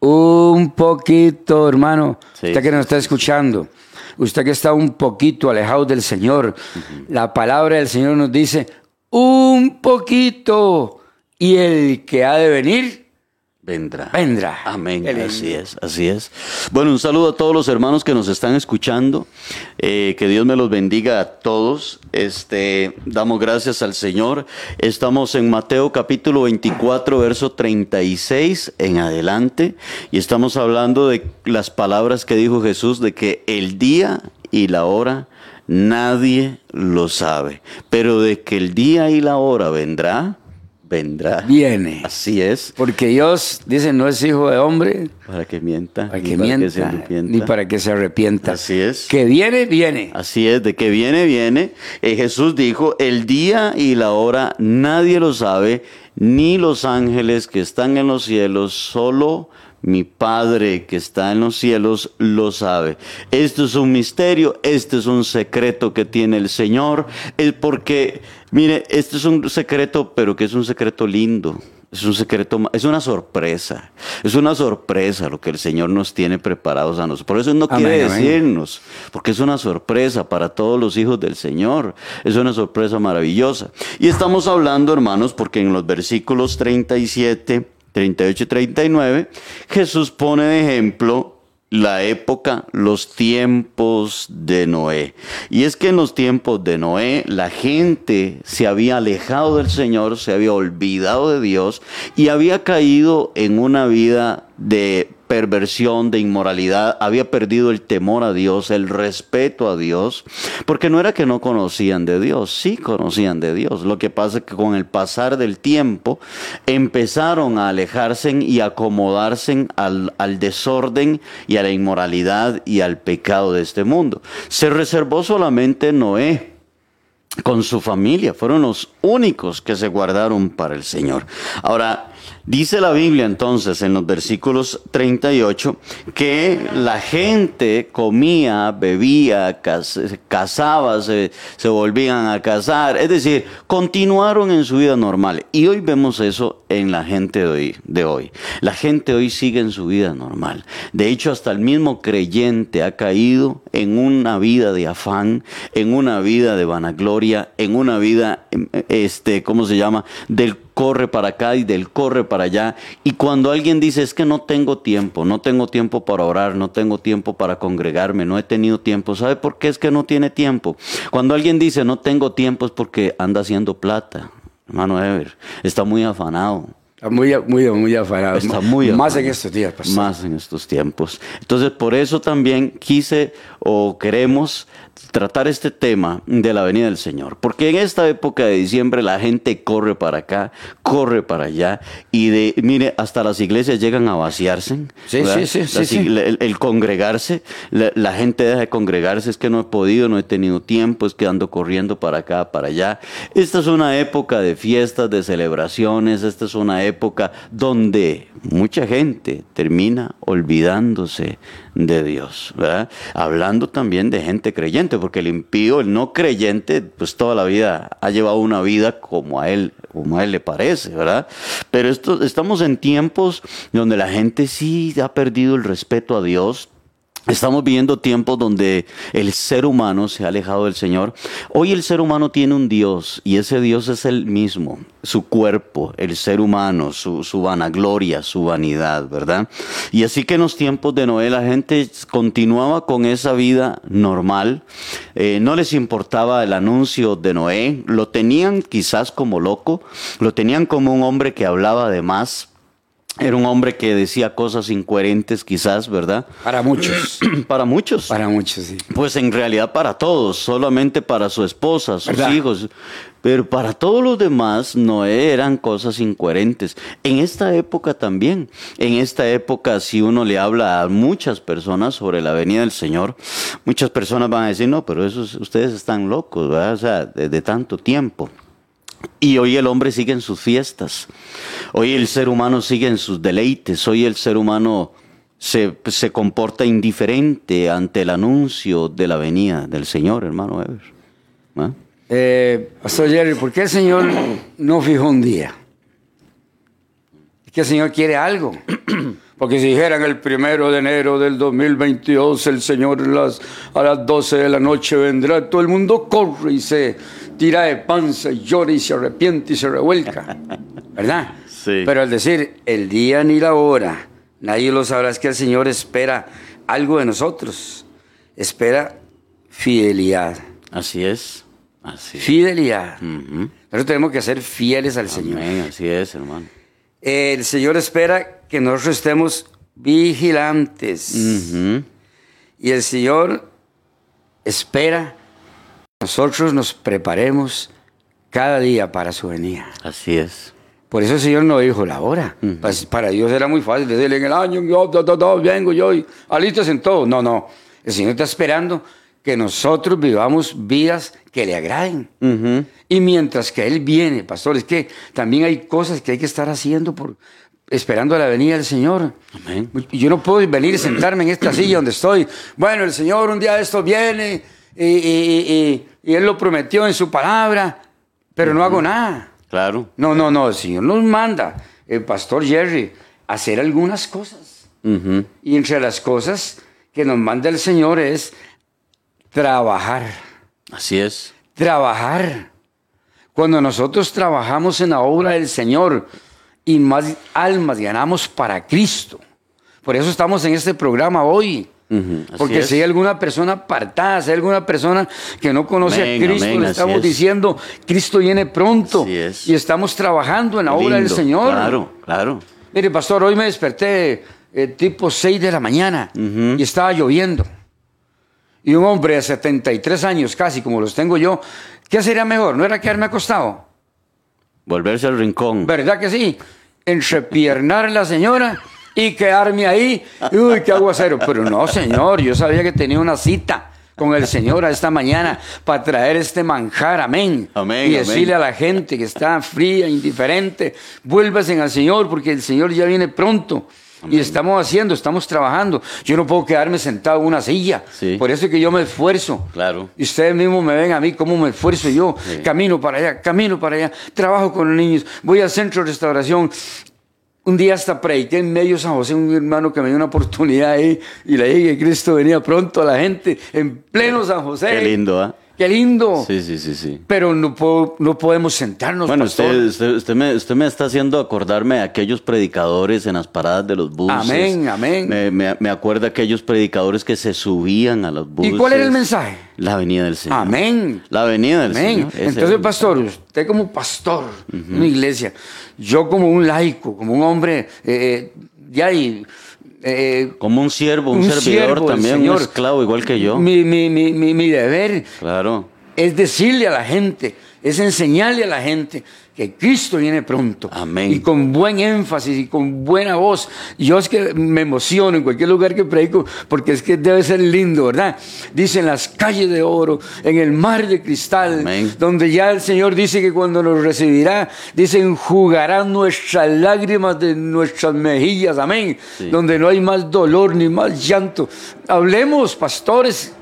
Un poquito, hermano. Sí, usted que nos está escuchando. Usted que está un poquito alejado del Señor. La palabra del Señor nos dice, un poquito. Y el que ha de venir, Vendrá. vendrá. Amén. Así es, así es. Bueno, un saludo a todos los hermanos que nos están escuchando. Eh, que Dios me los bendiga a todos. Este, damos gracias al Señor. Estamos en Mateo capítulo 24, verso 36 en adelante. Y estamos hablando de las palabras que dijo Jesús de que el día y la hora nadie lo sabe. Pero de que el día y la hora vendrá, vendrá. Viene. Así es. Porque Dios, dice, no es hijo de hombre Para que mienta. para ni que se mienta, arrepienta. ni para que se arrepienta. Así es. Que viene, viene. Así es, de que viene, viene. Eh, Jesús dijo, el día y la hora nadie lo sabe, ni los ángeles que están en los cielos, solo mi Padre que está en los cielos lo sabe. Esto es un misterio, este es un secreto que tiene el Señor, es porque, mire, este es un secreto, pero que es un secreto lindo. Es un secreto, es una sorpresa. Es una sorpresa lo que el Señor nos tiene preparados a nosotros. Por eso no quiere amén. decirnos, porque es una sorpresa para todos los hijos del Señor. Es una sorpresa maravillosa. Y estamos hablando, hermanos, porque en los versículos 37, 38 y 39, Jesús pone de ejemplo la época, los tiempos de Noé. Y es que en los tiempos de Noé la gente se había alejado del Señor, se había olvidado de Dios y había caído en una vida de perversión, de inmoralidad, había perdido el temor a Dios, el respeto a Dios, porque no era que no conocían de Dios, sí conocían de Dios. Lo que pasa es que con el pasar del tiempo empezaron a alejarse y acomodarse al, al desorden y a la inmoralidad y al pecado de este mundo. Se reservó solamente Noé con su familia, fueron los únicos que se guardaron para el Señor. Ahora, Dice la Biblia entonces en los versículos 38 que la gente comía, bebía, cas casaba, se, volvían a casar, es decir, continuaron en su vida normal. Y hoy vemos eso en la gente de hoy, de hoy. La gente hoy sigue en su vida normal. De hecho, hasta el mismo creyente ha caído en una vida de afán, en una vida de vanagloria, en una vida, este, ¿cómo se llama? Del corre para acá y del corre para allá. Y cuando alguien dice es que no tengo tiempo, no tengo tiempo para orar, no tengo tiempo para congregarme, no he tenido tiempo, ¿sabe por qué es que no tiene tiempo? Cuando alguien dice no tengo tiempo es porque anda haciendo plata, hermano Ever, está muy afanado. Muy, muy, muy afanado. Está muy Más en estos días, pastor. Más en estos tiempos. Entonces, por eso también quise o queremos tratar este tema de la venida del Señor. Porque en esta época de diciembre la gente corre para acá, corre para allá y de, mire, hasta las iglesias llegan a vaciarse. Sí, sí, sí, sí, El, congregarse, la, gente deja de congregarse, es que no he podido, no he tenido tiempo, es que ando corriendo para acá, para allá. Esta es una época de fiestas, de celebraciones, esta es una época donde mucha gente termina olvidándose de Dios, ¿verdad? Hablando también de gente creyente, porque el impío, el no creyente, pues toda la vida ha llevado una vida como a él, como a él le parece, ¿verdad? Pero esto, estamos en tiempos donde la gente sí ha perdido el respeto a Dios, Estamos viviendo tiempos donde el ser humano se ha alejado del Señor. Hoy el ser humano tiene un Dios y ese Dios es el mismo, su cuerpo, el ser humano, su, vanagloria, su vanidad, ¿verdad? Y así que en los tiempos de Noé la gente continuaba con esa vida normal, eh, no les importaba el anuncio de Noé, lo tenían quizás como loco, lo tenían como un hombre que hablaba de más, era un hombre que decía cosas incoherentes quizás, ¿verdad? Para muchos. para muchos. Para muchos, sí. Pues en realidad para todos, solamente para su esposa, sus hijos. Pero para todos los demás no eran cosas incoherentes. En esta época también, en esta época si uno le habla a muchas personas sobre la venida del Señor, muchas personas van a decir, no, pero esos, ustedes están locos, ¿verdad? O sea, de tanto tiempo. Y hoy el hombre sigue en sus fiestas, hoy el ser humano sigue en sus deleites, hoy el ser humano se, se comporta indiferente ante el anuncio de la venida del Señor, hermano Ever. ¿Ah? Eh, Pastor Jerry, ¿por qué el Señor no fijó un día? Es que el Señor quiere algo. Porque si dijeran el primero de enero del 2022, el Señor las, a las 12 de la noche vendrá, todo el mundo corre y se tira de panza y llora y se arrepiente y se revuelca. ¿Verdad? Sí. Pero al decir el día ni la hora, nadie lo sabrá, es que el Señor espera algo de nosotros. Espera fidelidad. Así es. Así Fidelidad. Nosotros tenemos que ser fieles al Señor. Así es, hermano. El Señor espera que nosotros estemos vigilantes. Y el Señor espera nosotros nos preparemos cada día para su venida. Así es. Por eso el Señor no dijo la hora. Pues, para Dios era muy fácil decirle en el año, yo vengo yo y alistas en todo. No, no. El Señor está esperando que nosotros vivamos vidas que le agraden. Y mientras que Él viene, pastor, es que también hay cosas que hay que estar haciendo por, esperando la venida del Señor. Amén. Yo no puedo venir y sentarme en esta silla donde estoy. Bueno, el Señor un día de esto viene y, Él lo prometió en su palabra, pero no hago nada. Claro. No, no, no, el Señor nos manda, el pastor Jerry, a hacer algunas cosas. Y entre las cosas que nos manda el Señor es trabajar. Así es. Trabajar. Cuando nosotros trabajamos en la obra del Señor y más almas ganamos para Cristo. Por eso estamos en este programa hoy. Porque si hay alguna persona apartada, si hay alguna persona que no conoce a Cristo, le estamos diciendo, Cristo viene pronto y estamos trabajando en la obra del Señor. Claro, claro. Mire, pastor, hoy me desperté eh, tipo 6 de la mañana y estaba lloviendo. Y un hombre de 73 años casi, como los tengo yo, ¿qué sería mejor? ¿No era quedarme acostado? Volverse al rincón. ¿Verdad que sí? Entrepiernar a la señora y quedarme ahí. Uy, qué aguacero. Pero no, señor, yo sabía que tenía una cita con el Señor a esta mañana para traer este manjar, amén. Amén, y decirle amén. a la gente que está fría, indiferente, vuélvase al Señor porque el Señor ya viene pronto. Y estamos haciendo, estamos trabajando. Yo no puedo quedarme sentado en una silla. Sí. Por eso es que yo me esfuerzo. Claro. Y ustedes mismos me ven a mí cómo me esfuerzo yo. Sí. Camino para allá, camino para allá. Trabajo con los niños. Voy al centro de restauración. Un día hasta prediqué en medio de San José, un hermano que me dio una oportunidad ahí y le dije que Cristo venía pronto a la gente en pleno San José. Qué lindo, ¿ah? Qué lindo. Sí, sí, sí, sí. Pero no, puedo- no podemos sentarnos. Bueno, pastor. usted, usted, usted me, usted me está haciendo acordarme de aquellos predicadores en las paradas de los buses. Amén, amén. Me, me, me acuerda aquellos predicadores que se subían a los buses. ¿Y cuál era el mensaje? La venida del Señor. Amén. La venida del Amén. Señor. ese era Entonces, pastor, usted como pastor de una iglesia, yo como un laico, como un hombre, eh, ya y, eh, Como un siervo, un, servidor siervo también, un esclavo igual que yo. Mi, mi, mi, mi, mi deber Claro. es decirle a la gente, es enseñarle a la gente que Cristo viene pronto. Amén. Y con buen énfasis y con buena voz. Yo es que me emociono en cualquier lugar que predico porque es que debe ser lindo, ¿verdad? Dice en las calles de oro, en el mar de cristal, Amén. donde ya el Señor dice que cuando nos recibirá, dice, enjugarán nuestras lágrimas de nuestras mejillas, amén. Sí. Donde no hay más dolor ni más llanto. Hablemos, pastores.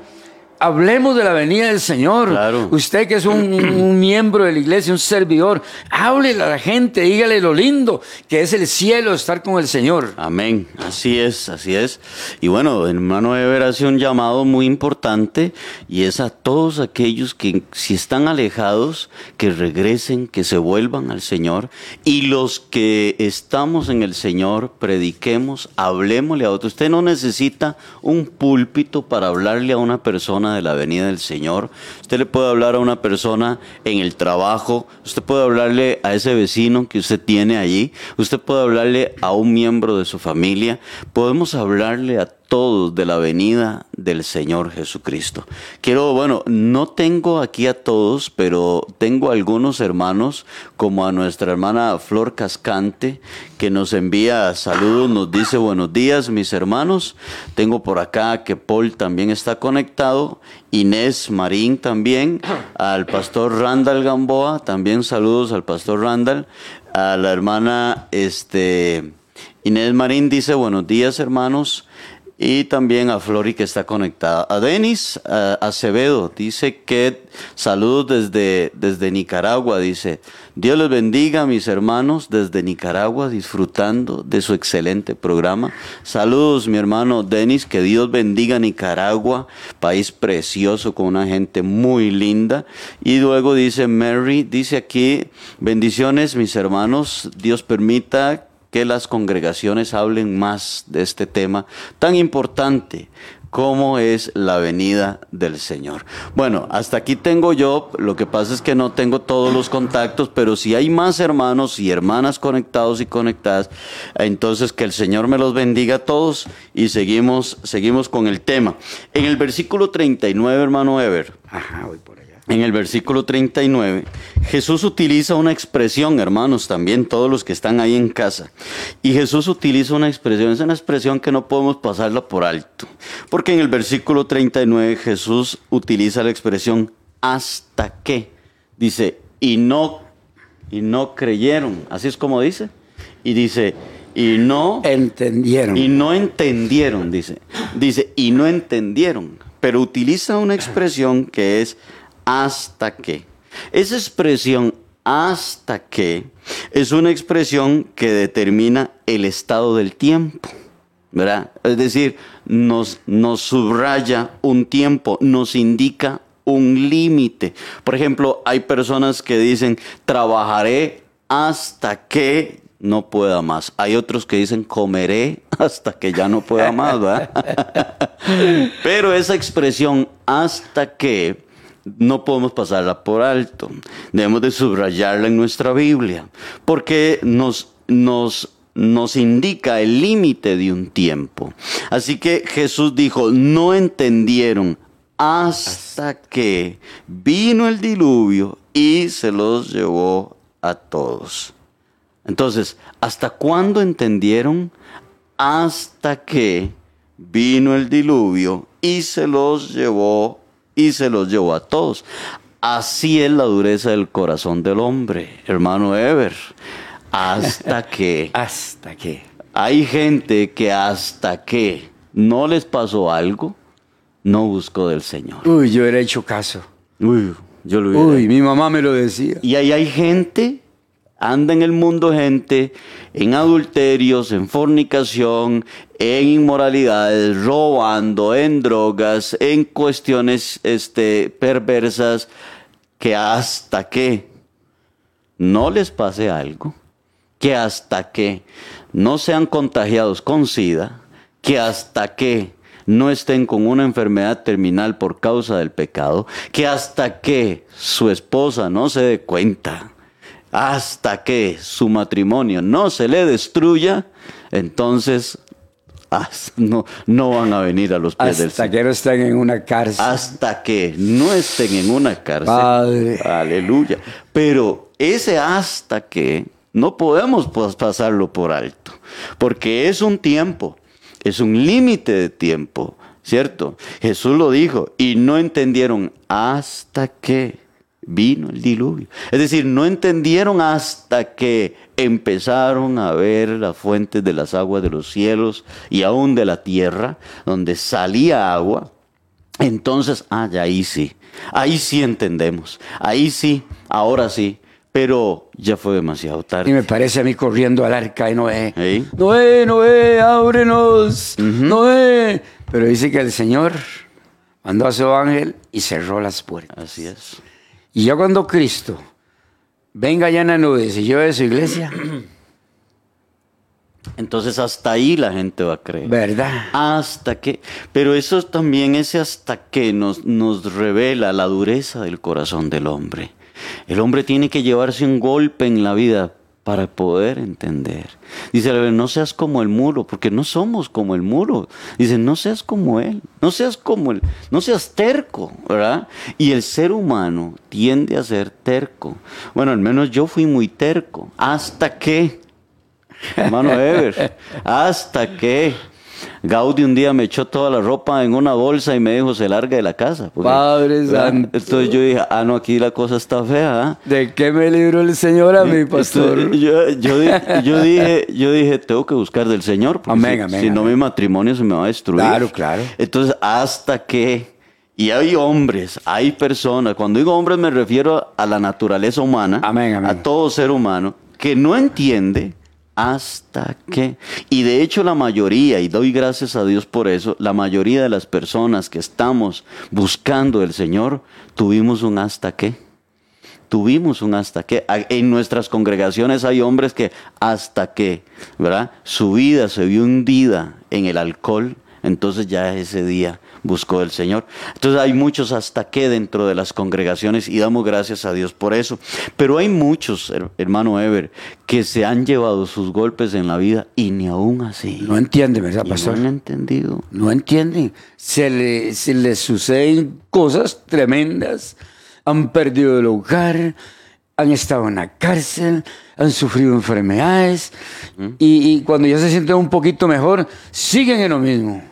Hablemos de la venida del Señor. Claro. Usted que es un, un miembro de la iglesia, un servidor, háblele a la gente, dígale lo lindo que es el cielo estar con el Señor. Amén, así es, así es. Y bueno, hermano Ever hace un llamado muy importante y es a todos aquellos que si están alejados, que regresen, que se vuelvan al Señor y los que estamos en el Señor, prediquemos, hablemosle a otros. Usted no necesita un púlpito para hablarle a una persona de la venida del Señor. Usted le puede hablar a una persona en el trabajo, usted puede hablarle a ese vecino que usted tiene allí, usted puede hablarle a un miembro de su familia, podemos hablarle a todos de la venida del Señor Jesucristo. Quiero, bueno, no tengo aquí a todos, pero tengo algunos hermanos, como a nuestra hermana Flor Cascante, que nos envía saludos, nos dice buenos días, mis hermanos. Tengo por acá que Paul también está conectado, Inés Marín también, al pastor Randall Gamboa, también saludos al pastor Randall, a la hermana este, Inés Marín dice buenos días, hermanos. Y también a Flori que está conectada. A Denis a Acevedo dice que saludos desde, desde Nicaragua. Dice, Dios les bendiga mis hermanos desde Nicaragua disfrutando de su excelente programa. Saludos mi hermano Denis, que Dios bendiga Nicaragua, país precioso con una gente muy linda. Y luego dice Mary, dice aquí, bendiciones mis hermanos, Dios permita que las congregaciones hablen más de este tema tan importante como es la venida del Señor. Bueno, hasta aquí tengo yo, lo que pasa es que no tengo todos los contactos, pero si hay más hermanos y hermanas conectados y conectadas, entonces que el Señor me los bendiga a todos y seguimos, seguimos con el tema. En el versículo 39, hermano Ever, Ajá, voy por allá. En el versículo 39, Jesús utiliza una expresión, hermanos, también todos los que están ahí en casa. Y Jesús utiliza una expresión, es una expresión que no podemos pasarla por alto. Porque en el versículo 39 Jesús utiliza la expresión hasta que. Dice, y no, y no creyeron. Así es como dice. Y dice, y no Entendieron. y no entendieron, dice. Dice, y no entendieron. Pero utiliza una expresión que es hasta que. Esa expresión hasta que es una expresión que determina el estado del tiempo. ¿Verdad? Es decir, nos, nos subraya un tiempo, nos indica un límite. Por ejemplo, hay personas que dicen, trabajaré hasta que no pueda más. Hay otros que dicen, comeré hasta que ya no pueda más, ¿verdad? Pero esa expresión hasta que no podemos pasarla por alto. Debemos de subrayarla en nuestra Biblia, porque nos, nos, nos indica el límite de un tiempo. Así que Jesús dijo, no entendieron hasta que vino el diluvio y se los llevó a todos. Entonces, ¿hasta cuándo entendieron? Hasta que vino el diluvio y se los llevó y se los llevó a todos. Así es la dureza del corazón del hombre, hermano Ever. Hasta que Hasta que. hay gente que hasta que no les pasó algo, no buscó del Señor. Uy, yo hubiera hecho caso. Uy, yo lo hubiera Uy, mi mamá me lo decía. Y ahí hay gente, anda en el mundo gente, en adulterios, en fornicación, en inmoralidades, robando, en drogas, en cuestiones este, perversas, que hasta que no les pase algo, que hasta que no sean contagiados con SIDA, que hasta que no estén con una enfermedad terminal por causa del pecado, que hasta que su esposa no se dé cuenta, hasta que su matrimonio no se le destruya, entonces no, no van a venir a los pies del Hasta Señor. que no estén en una cárcel. Hasta que no estén en una cárcel. Padre. Aleluya. Pero ese hasta que no podemos pasarlo por alto, porque es un tiempo, es un límite de tiempo, ¿cierto? Jesús lo dijo y no entendieron hasta que vino el diluvio. Es decir, no entendieron hasta que empezaron a ver las fuentes de las aguas de los cielos y aún de la tierra, donde salía agua. Entonces, ah, ya ahí sí, ahí sí entendemos, ahí sí, ahora sí, pero ya fue demasiado Y tarde. me parece a mí corriendo al arca de Noé. Noé, Noé, ábrenos. Noé. Pero dice que el Señor mandó a su ángel y cerró las puertas. Así es. Y ya cuando Cristo venga ya en la nube y lleve su iglesia, Entonces hasta ahí la gente va a creer. ¿verdad? Hasta que, pero eso también, ese hasta que nos, nos revela la dureza del corazón del hombre. El hombre tiene que llevarse un golpe en la vida para poder entender. Dice, no seas como el muro, porque no somos como el muro. Dice, no seas como él, no seas como él, no seas terco, ¿verdad? Y el ser humano tiende a ser terco. Bueno, al menos yo fui muy terco, hasta que hermano Ever, hasta que Gaudí un día me echó toda la ropa en una bolsa y me dijo se larga de la casa. porque- Padre santo. Entonces yo dije, ah, no, aquí la cosa está fea. ¿ah? ¿De qué me libró el Señor a mi pastor? Entonces, yo, yo yo dije, yo dije, tengo que buscar del Señor, porque Amén, si, amén, si no mi matrimonio se me va a destruir. Claro, claro. Entonces, hasta que, y hay hombres, hay personas, cuando digo hombres me refiero a la naturaleza humana, Amén, amén. a todo ser humano, que no entiende hasta que, y de hecho la mayoría, y doy gracias a Dios por eso, la mayoría de las personas que estamos buscando el Señor, tuvimos un hasta que. Tuvimos un hasta que. En nuestras congregaciones hay hombres que hasta que, ¿verdad? Su vida se vio hundida en el alcohol, entonces ya ese día buscó el Señor. Entonces hay muchos hasta que dentro de las congregaciones y damos gracias a Dios por eso. Pero hay muchos, her- hermano Ever, que se han llevado sus golpes en la vida y ni aún así. No entiende, ¿verdad, no han entendido. No entienden. Se le, se le suceden cosas tremendas. Han perdido el hogar, han estado en la cárcel, han sufrido enfermedades y, y cuando ya se sienten un poquito mejor, siguen en lo mismo.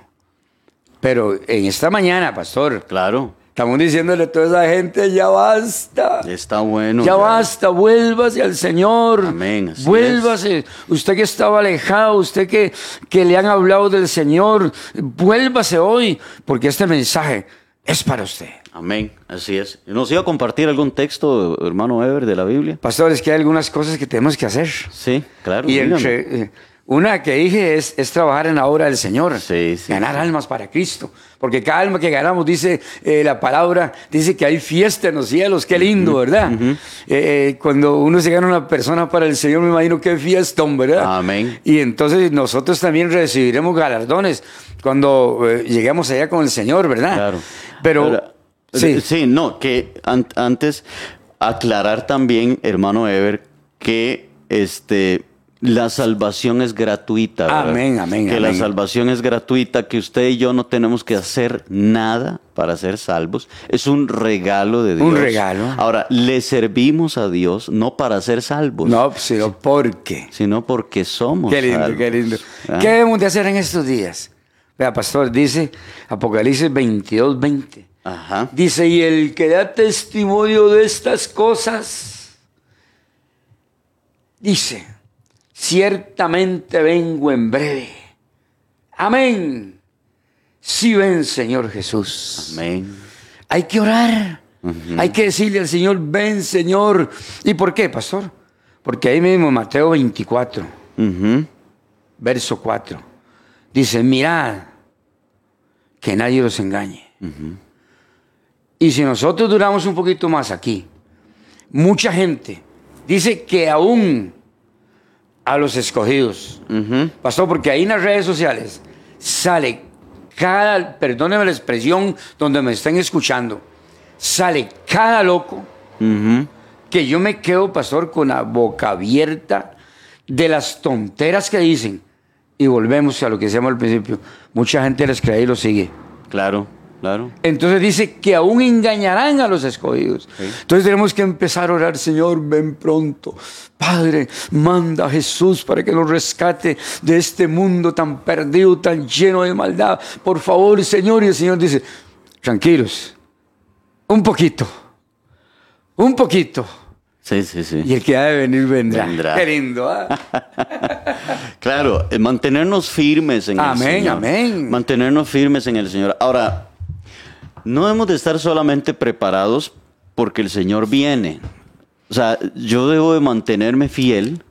Pero en esta mañana, pastor, Claro, estamos diciéndole a toda esa gente, ya basta. está bueno. Ya basta, vuélvase al Señor. Amén, Vuélvase. Usted que estaba alejado, usted que, que le han hablado del Señor, vuélvase hoy, porque este mensaje es para usted. Amén, así es. ¿Nos iba a compartir algún texto, hermano Ever, de la Biblia? Pastores, que hay algunas cosas que tenemos que hacer. Sí, claro. Y entre, una que dije es, es trabajar en la obra del Señor. Sí, sí, ganar sí. almas para Cristo. Porque cada alma que ganamos, dice eh, la palabra, dice que hay fiesta en los cielos. Qué lindo, ¿verdad? Eh, eh, cuando uno se gana una persona para el Señor, me imagino qué fiestón, ¿verdad? Amén. Y entonces nosotros también recibiremos galardones cuando eh, lleguemos allá con el Señor, ¿verdad? Claro. Pero, sí. Sí, no, que an- antes aclarar también, hermano Ever, que este la salvación es gratuita. ¿verdad? Amén, amén, Que la salvación es gratuita, que usted y yo no tenemos que hacer nada para ser salvos. Es un regalo de Dios. Un regalo. Ahora, le servimos a Dios no para ser salvos, No, sino porque. sino porque somos Qué lindo, salvos. qué lindo. ¿Ah? ¿Qué debemos de hacer en estos días? Vea, pastor, dice Apocalipsis 22, 20. Ajá. Dice, y el que da testimonio de estas cosas, dice, ciertamente vengo en breve. Amén. Sí ven, Señor Jesús. Amén. Hay que orar. Hay que decirle al Señor, ven, Señor. ¿Y por qué, pastor? Porque ahí mismo, Mateo 24, Ujú. verso 4, dice, mirad, que nadie los engañe. Y si nosotros duramos un poquito más aquí, mucha gente dice que aún a los escogidos, pastor, porque ahí en las redes sociales sale cada, perdóneme la expresión donde me estén escuchando, sale cada loco que yo me quedo, pastor, con la boca abierta de las tonteras que dicen. Y volvemos a lo que decíamos al principio. Mucha gente les cree y lo sigue. Claro, claro. Entonces dice que aún engañarán a los escogidos. Entonces tenemos que empezar a orar, Señor, ven pronto. Padre, manda a Jesús para que nos rescate de este mundo tan perdido, tan lleno de maldad. Por favor, Señor. Y el Señor dice, tranquilos, un poquito, un poquito. Sí, sí, sí. Y el que ha de venir vendrá. Vendrá. Qué lindo, ¿ah? Claro, eh, mantenernos firmes en Amén, el Señor. amén. Mantenernos firmes en el Señor. Ahora, no hemos de estar solamente preparados porque el Señor viene. O sea, yo debo de mantenerme fiel,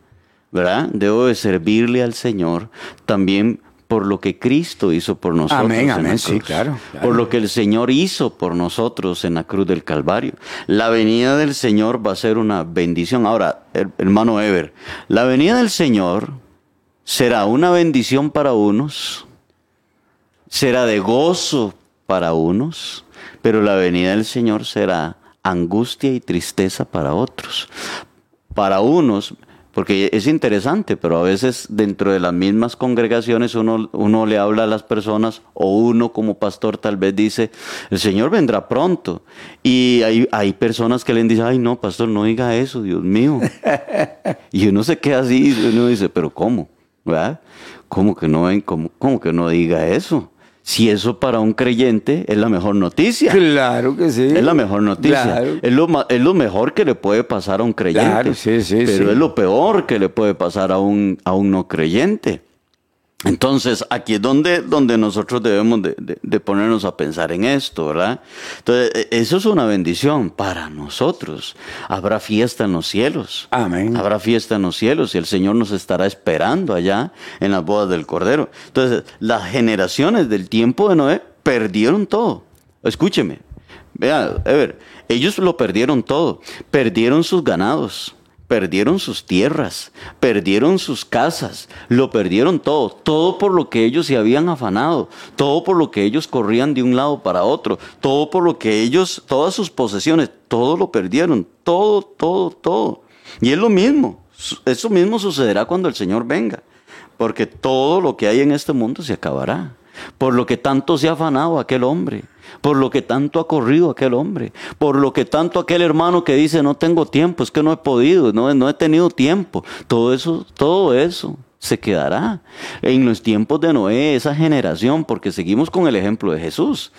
¿verdad? Debo de servirle al Señor también por lo que Cristo hizo por nosotros. Amén, en la amén, sí, cruz. claro, claro. Por lo que el Señor hizo por nosotros en la cruz del Calvario. La venida del Señor va a ser una bendición. Ahora, her- hermano Ever, la venida del Señor será una bendición para unos, será de gozo para unos, pero la venida del Señor será angustia y tristeza para otros. Para unos, porque es interesante, pero a veces dentro de las mismas congregaciones uno, uno le habla a las personas o uno como pastor tal vez dice, el Señor vendrá pronto. Y hay, hay personas que le dicen, ay no, pastor, no diga eso, Dios mío. y uno se queda así, y uno dice, pero ¿cómo? ¿Cómo que no? ¿Cómo, cómo que no diga eso? Si eso para un creyente es la mejor noticia. Claro que sí. Es la mejor noticia. Claro. Es, lo, es lo mejor que le puede pasar a un creyente. Claro, sí, sí, Pero sí. es lo peor que le puede pasar a un, a un no creyente. Entonces, aquí es donde, donde nosotros debemos de, de- de ponernos a pensar en esto, ¿verdad? Entonces, e- eso es una bendición para nosotros. Habrá fiesta en los cielos. Amén. Habrá fiesta en los cielos y el Señor nos estará esperando allá en las bodas del Cordero. Entonces, las generaciones del tiempo de Noé perdieron todo. Escúcheme, vea, Ever, ellos lo perdieron todo. Perdieron sus ganados, perdieron sus tierras, perdieron sus casas, lo perdieron todo. Todo por lo que ellos se habían afanado, todo por lo que ellos corrían de un lado para otro, todo por lo que ellos, todas sus posesiones, todo lo perdieron, todo, todo, todo. Y es lo mismo. Eso mismo sucederá cuando el Señor venga. Porque todo lo que hay en este mundo se acabará. Por lo que tanto se ha afanado aquel hombre. Por lo que tanto ha corrido aquel hombre. Por lo que tanto aquel hermano que dice no tengo tiempo, es que no he podido, no, no he tenido tiempo. Todo eso, todo eso se quedará. En los tiempos de Noé, esa generación, porque seguimos con el ejemplo de Jesús.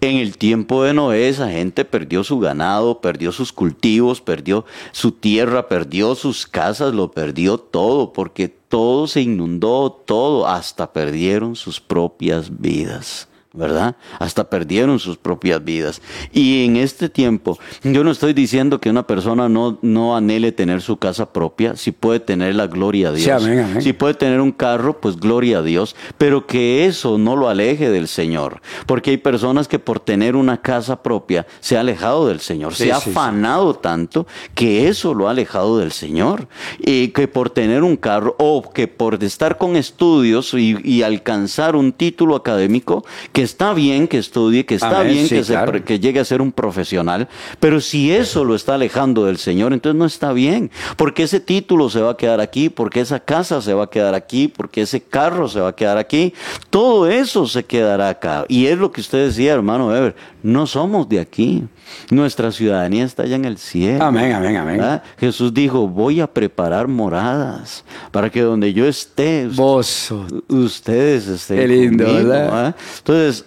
En el tiempo de Noé, esa gente perdió su ganado, perdió sus cultivos, perdió su tierra, perdió sus casas, lo perdió todo, porque todo se inundó, todo, hasta perdieron sus propias vidas. ¿Verdad? Hasta perdieron sus propias vidas. Y en este tiempo, yo no estoy diciendo que una persona no, no anhele tener su casa propia, si puede tener la gloria a Dios. Sí, amén, amén. Si puede tener un carro, pues gloria a Dios, pero que eso no lo aleje del Señor, porque hay personas que por tener una casa propia se ha alejado del Señor, Sí, se ha sí, afanado tanto que eso lo ha alejado del Señor, y que por tener un carro o que por estar con estudios y, y alcanzar un título académico, que está bien que estudie, que está Amén, bien sí, que, se claro. pre- que llegue a ser un profesional, pero si eso lo está alejando del Señor, entonces no está bien, porque ese título se va a quedar aquí, porque esa casa se va a quedar aquí, porque ese carro se va a quedar aquí, todo eso se quedará acá. Y es lo que usted decía, hermano Ever, no somos de aquí, nuestra ciudadanía está allá en el cielo. Amén, amén, amén. ¿verdad? Jesús dijo, voy a preparar moradas para que donde yo esté, Vos ustedes estén Qué lindo, conmigo, ¿verdad? Entonces,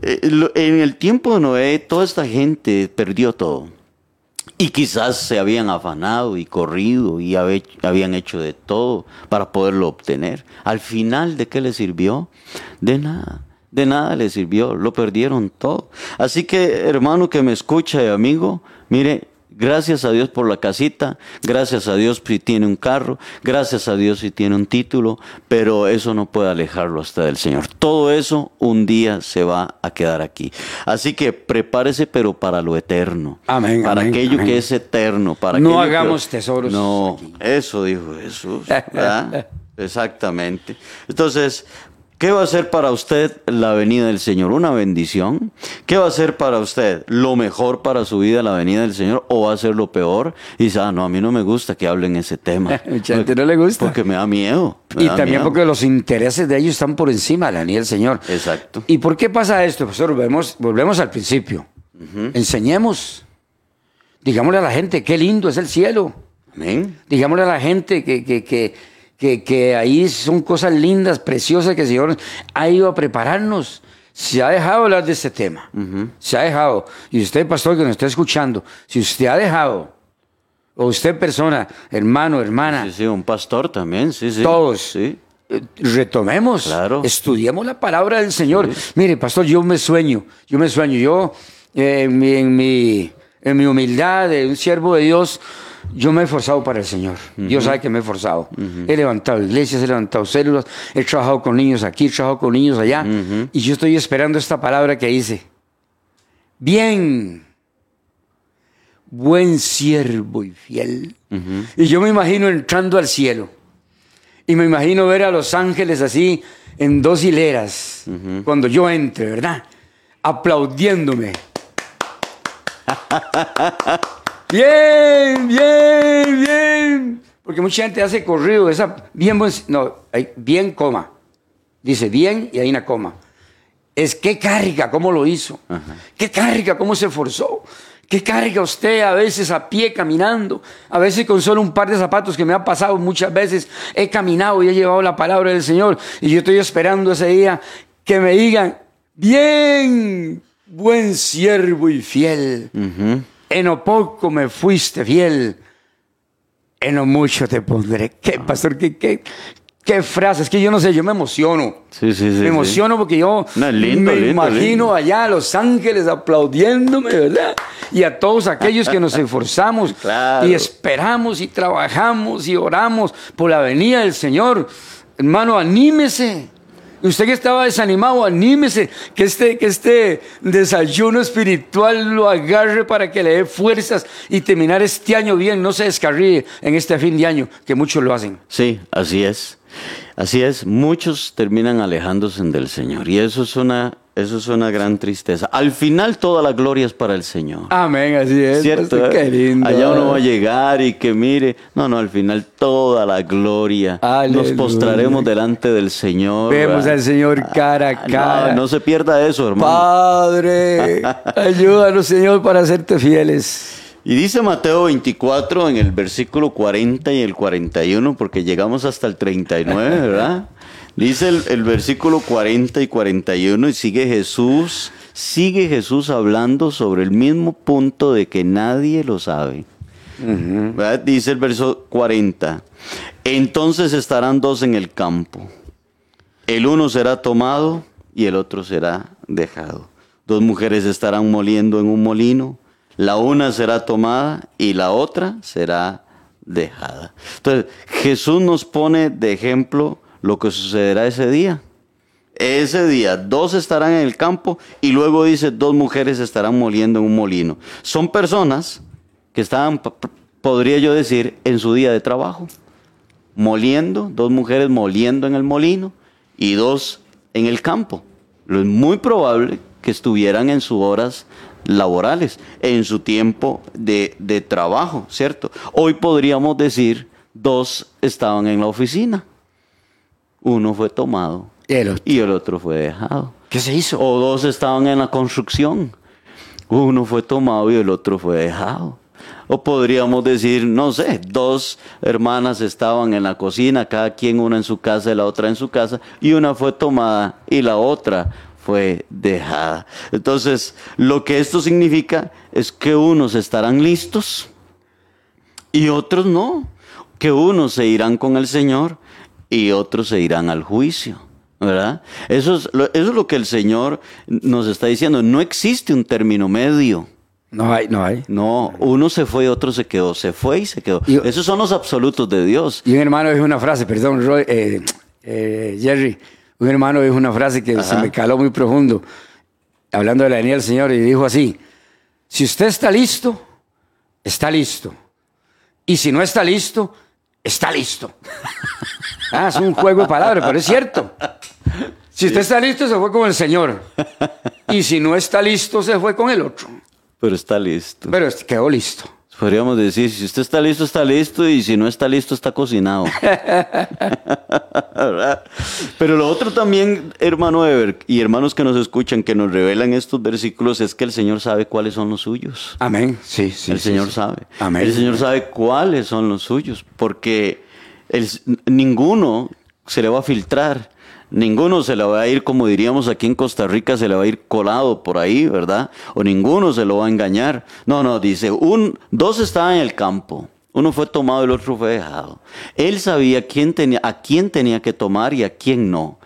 eh, en el tiempo de Noé, toda esta gente perdió todo. Y quizás se habían afanado y corrido y habían hecho de todo para poderlo obtener. Al final, ¿de qué les sirvió? De nada. De nada les sirvió. Lo perdieron todo. Así que, hermano que me escucha y amigo, mire, gracias a Dios por la casita, gracias a Dios si tiene un carro, gracias a Dios si tiene un título, pero eso no puede alejarlo hasta del Señor. Todo eso un día se va a quedar aquí. Así que prepárese, pero para lo eterno. Amén, Para amén, aquello amén. que es eterno. Para No que- hagamos tesoros No, aquí. eso dijo Jesús. ¿verdad? Exactamente. Entonces, ¿qué va a ser para usted la venida del Señor? ¿Una bendición? ¿Qué va a ser para usted lo mejor para su vida la venida del Señor? ¿O va a ser lo peor? Y dice, ah, no, a mí no me gusta que hablen ese tema. Mucha gente no le gusta. Porque me da miedo. me Y da también miedo. porque los intereses de ellos están por encima de la venida del Señor. Exacto. ¿Y por qué pasa esto? Pues volvemos, volvemos al principio. Enseñemos. Digámosle a la gente qué lindo es el cielo. Amén. Digámosle a la gente que, que, que, que, que ahí son cosas lindas, preciosas que el Señor ha ido a prepararnos. Se ha dejado hablar de este tema. Se ha dejado. Y usted, pastor, que nos está escuchando, si usted ha dejado, o usted, persona, hermano, hermana, Sí, sí, un pastor también, sí, sí. Todos. Sí. eh, retomemos, Claro. estudiemos la palabra del Señor. Mire, pastor, yo me sueño, yo me sueño, yo eh, en, mi, en, mi, en mi humildad de un siervo de Dios, yo me he esforzado para el Señor. Dios sabe que me he esforzado. He levantado iglesias, he levantado células, he trabajado con niños aquí, he trabajado con niños allá. Y yo estoy esperando esta palabra que dice, bien, buen siervo y fiel. Y yo me imagino entrando al cielo. Y me imagino ver a los ángeles así en dos hileras cuando yo entre, ¿verdad? Aplaudiéndome. bien, bien, bien. Porque mucha gente hace corrido, esa bien, buen- no, bien coma. Dice bien y hay una coma. Es qué carga, cómo lo hizo. Qué carga, cómo se esforzó. Qué carga usted a veces a pie caminando. A veces con solo un par de zapatos que me ha pasado muchas veces. He caminado y he llevado la palabra del Señor. Y yo estoy esperando ese día que me digan, bien, buen siervo y fiel. En lo poco me fuiste fiel. En lo mucho te pondré. ¿Qué, pastor? ¿Qué, qué, qué frases? Que yo no sé, yo me emociono. Sí, sí, sí, Me sí. emociono porque yo No, es lindo, me lindo, imagino lindo. allá a los ángeles aplaudiéndome, ¿verdad? Y a todos aquellos que nos esforzamos Claro. y esperamos y trabajamos y oramos por la venida del Señor. Hermano, anímese. Usted que estaba desanimado, anímese, que este, que este desayuno espiritual lo agarre para que le dé fuerzas y terminar este año bien, no se descarríe en este fin de año, que muchos lo hacen. Sí, así es. Así es, muchos terminan alejándose del Señor y eso es una eso es una gran tristeza. Al final toda la gloria es para el Señor. Amén, así es. ¿Cierto? eh? Qué lindo. Allá uno va a llegar y que mire, no, no, al final toda la gloria. Aleluya. Nos postraremos delante del Señor. Vemos ¿verdad? al Señor cara a Ah, cara. No, no se pierda eso, hermano. Padre, ayúdanos, Señor, para serte fieles. Y dice Mateo 24 en el versículo 40 y el 41, porque llegamos hasta el 39, ¿verdad? Dice el, el versículo 40 y 41 y sigue Jesús, sigue Jesús hablando sobre el mismo punto de que nadie lo sabe. ¿Verdad? Dice el verso 40, entonces estarán dos en el campo, el uno será tomado y el otro será dejado. Dos mujeres estarán moliendo en un molino, la una será tomada y la otra será dejada. Entonces, Jesús nos pone de ejemplo lo que sucederá ese día. Ese día, dos estarán en el campo y luego dice, dos mujeres estarán moliendo en un molino. Son personas que estaban, podría yo decir, en su día de trabajo moliendo, dos mujeres moliendo en el molino y dos en el campo. Lo es muy probable que estuvieran en sus horas laborales, en su tiempo de, de trabajo, ¿cierto? Hoy podríamos decir dos estaban en la oficina. Uno fue tomado El otro. y el otro fue dejado. ¿Qué se hizo? O dos estaban en la construcción. Uno fue tomado y el otro fue dejado. O podríamos decir, no sé, dos hermanas estaban en la cocina, cada quien una en su casa y la otra en su casa, y una fue tomada y la otra fue dejada. Entonces, lo que esto significa es que unos estarán listos y otros no. Que unos se irán con el Señor y otros se irán al juicio. ¿Verdad? Eso es, lo, eso es lo que el Señor nos está diciendo. No existe un término medio. No hay, no hay. No, uno se fue, otro se quedó. Se fue y se quedó. Y- Esos son los absolutos de Dios. Y un hermano dijo una frase, perdón, Roy, eh, eh, Jerry, un hermano dijo una frase que se me caló muy profundo, hablando de la venida del Señor, y dijo así, si usted está listo, está listo. Y si no está listo, está listo. ah, es un juego de palabras, pero es cierto. Si usted está listo, se fue con el Señor. Y si no está listo, se fue con el otro. Pero está listo. Pero quedó listo. Podríamos decir, si usted está listo, está listo, y si no está listo, está cocinado. Pero lo otro también, hermano Ever, y hermanos que nos escuchan, que nos revelan estos versículos, es que el Señor sabe cuáles son los suyos. Amén. Sí, sí. el sí, Señor sí. sabe. Amén. El Señor sabe cuáles son los suyos, porque el- ninguno se le va a filtrar. Ninguno se le va a ir, como diríamos aquí en Costa Rica, se le va a ir colado por ahí, ¿verdad? O ninguno se lo va a engañar. No, no, dice, un, dos estaban en el campo. Uno fue tomado y el otro fue dejado. Él sabía tenía, a quién tenía que tomar y a quién no.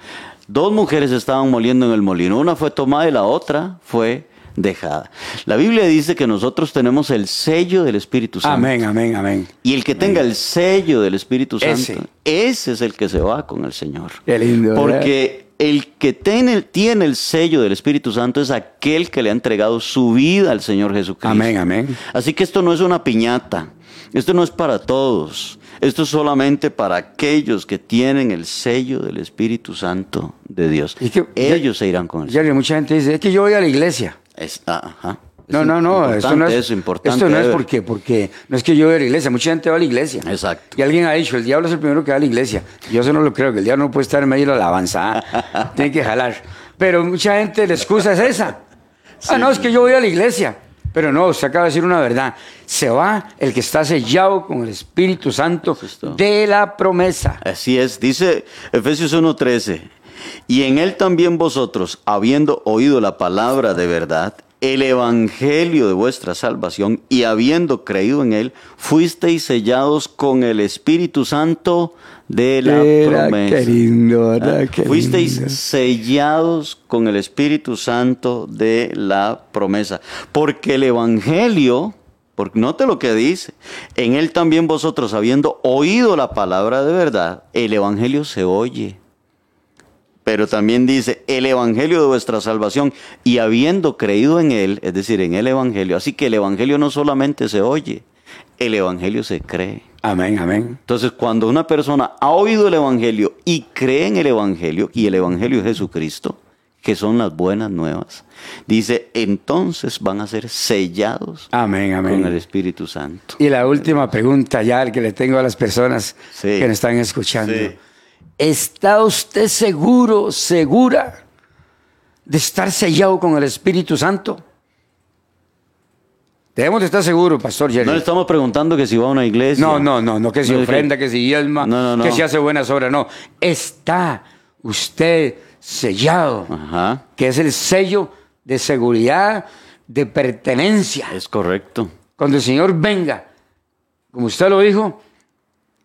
Dos mujeres estaban moliendo en el molino. Una fue tomada y la otra fue dejada. La Biblia dice que nosotros tenemos el sello del Espíritu Santo. Amén, amén, amén. Y el que tenga el sello del Espíritu Santo, Ese. ese, es el que se va con el Señor. Qué lindo, ¿verdad? Porque el que tiene, tiene el sello del Espíritu Santo es aquel que le ha entregado su vida al Señor Jesucristo. Amén, amén. Así que esto no es una piñata. Esto no es para todos. Esto es solamente para aquellos que tienen el sello del Espíritu Santo de Dios. Y que- Ellos se irán con. Jerry, mucha gente dice, es que yo voy a la iglesia. Es- ah, ajá. Es No, no, no, esto no es, importante eso, importante, esto no es porque, porque no es que yo voy a la iglesia, mucha gente va a la iglesia. Exacto. Y alguien ha dicho, el diablo es el primero que va a la iglesia. Yo eso no lo creo, que el diablo no puede estar en medio de la alabanza, ¿ah? tiene que jalar. Pero mucha gente, la excusa es esa. ah, no, es que yo voy a la iglesia. Pero no, usted acaba de decir una verdad. Se va el que está sellado con el Espíritu Santo Eso es de la promesa. Así es, dice Efesios 1:13, y en él también vosotros, habiendo oído la palabra de verdad, el evangelio de vuestra salvación, y habiendo creído en él, fuisteis sellados con el Espíritu Santo de la promesa. qué lindo, ¿verdad? Ah, Qué Fuisteis lindo. sellados con el Espíritu Santo de la promesa. Porque el Evangelio, porque note lo que dice, en él también vosotros, habiendo oído la palabra de verdad, el Evangelio se oye. Pero también dice el Evangelio de vuestra salvación y habiendo creído en él, es decir, en el Evangelio. Así que el Evangelio no solamente se oye, el Evangelio se cree. Amén, amén. Entonces, cuando una persona ha oído el Evangelio y cree en el Evangelio, y el Evangelio es Jesucristo, que son las buenas nuevas, dice, entonces van a ser sellados Amén, con el amén. Espíritu Santo. Y la última pregunta ya que le tengo a las personas Sí. que nos están escuchando. Sí. ¿Está usted seguro, segura de estar sellado con el Espíritu Santo? Debemos de estar seguros, Pastor Jerry. No le estamos preguntando que si va a una iglesia. No, no, no, no que No, ofrenda, que se diezma, No, no, que se hace buenas obras, no. Está usted sellado, Ajá, que es el sello de seguridad, de pertenencia. es correcto. Cuando el Señor venga, como usted lo dijo,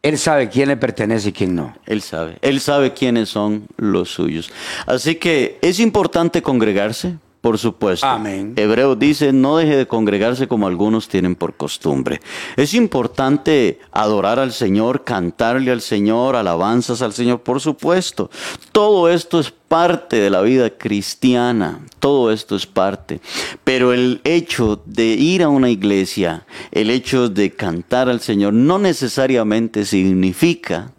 Él sabe quién le pertenece y quién no. Él sabe, él sabe quiénes son los suyos. Así que es importante congregarse, por supuesto. Amén. Hebreo dice, no deje de congregarse como algunos tienen por costumbre. Es importante adorar al Señor, cantarle al Señor, alabanzas al Señor, por supuesto. Todo esto es parte de la vida cristiana, todo esto es parte. Pero el hecho de ir a una iglesia, el hecho de cantar al Señor, no necesariamente significa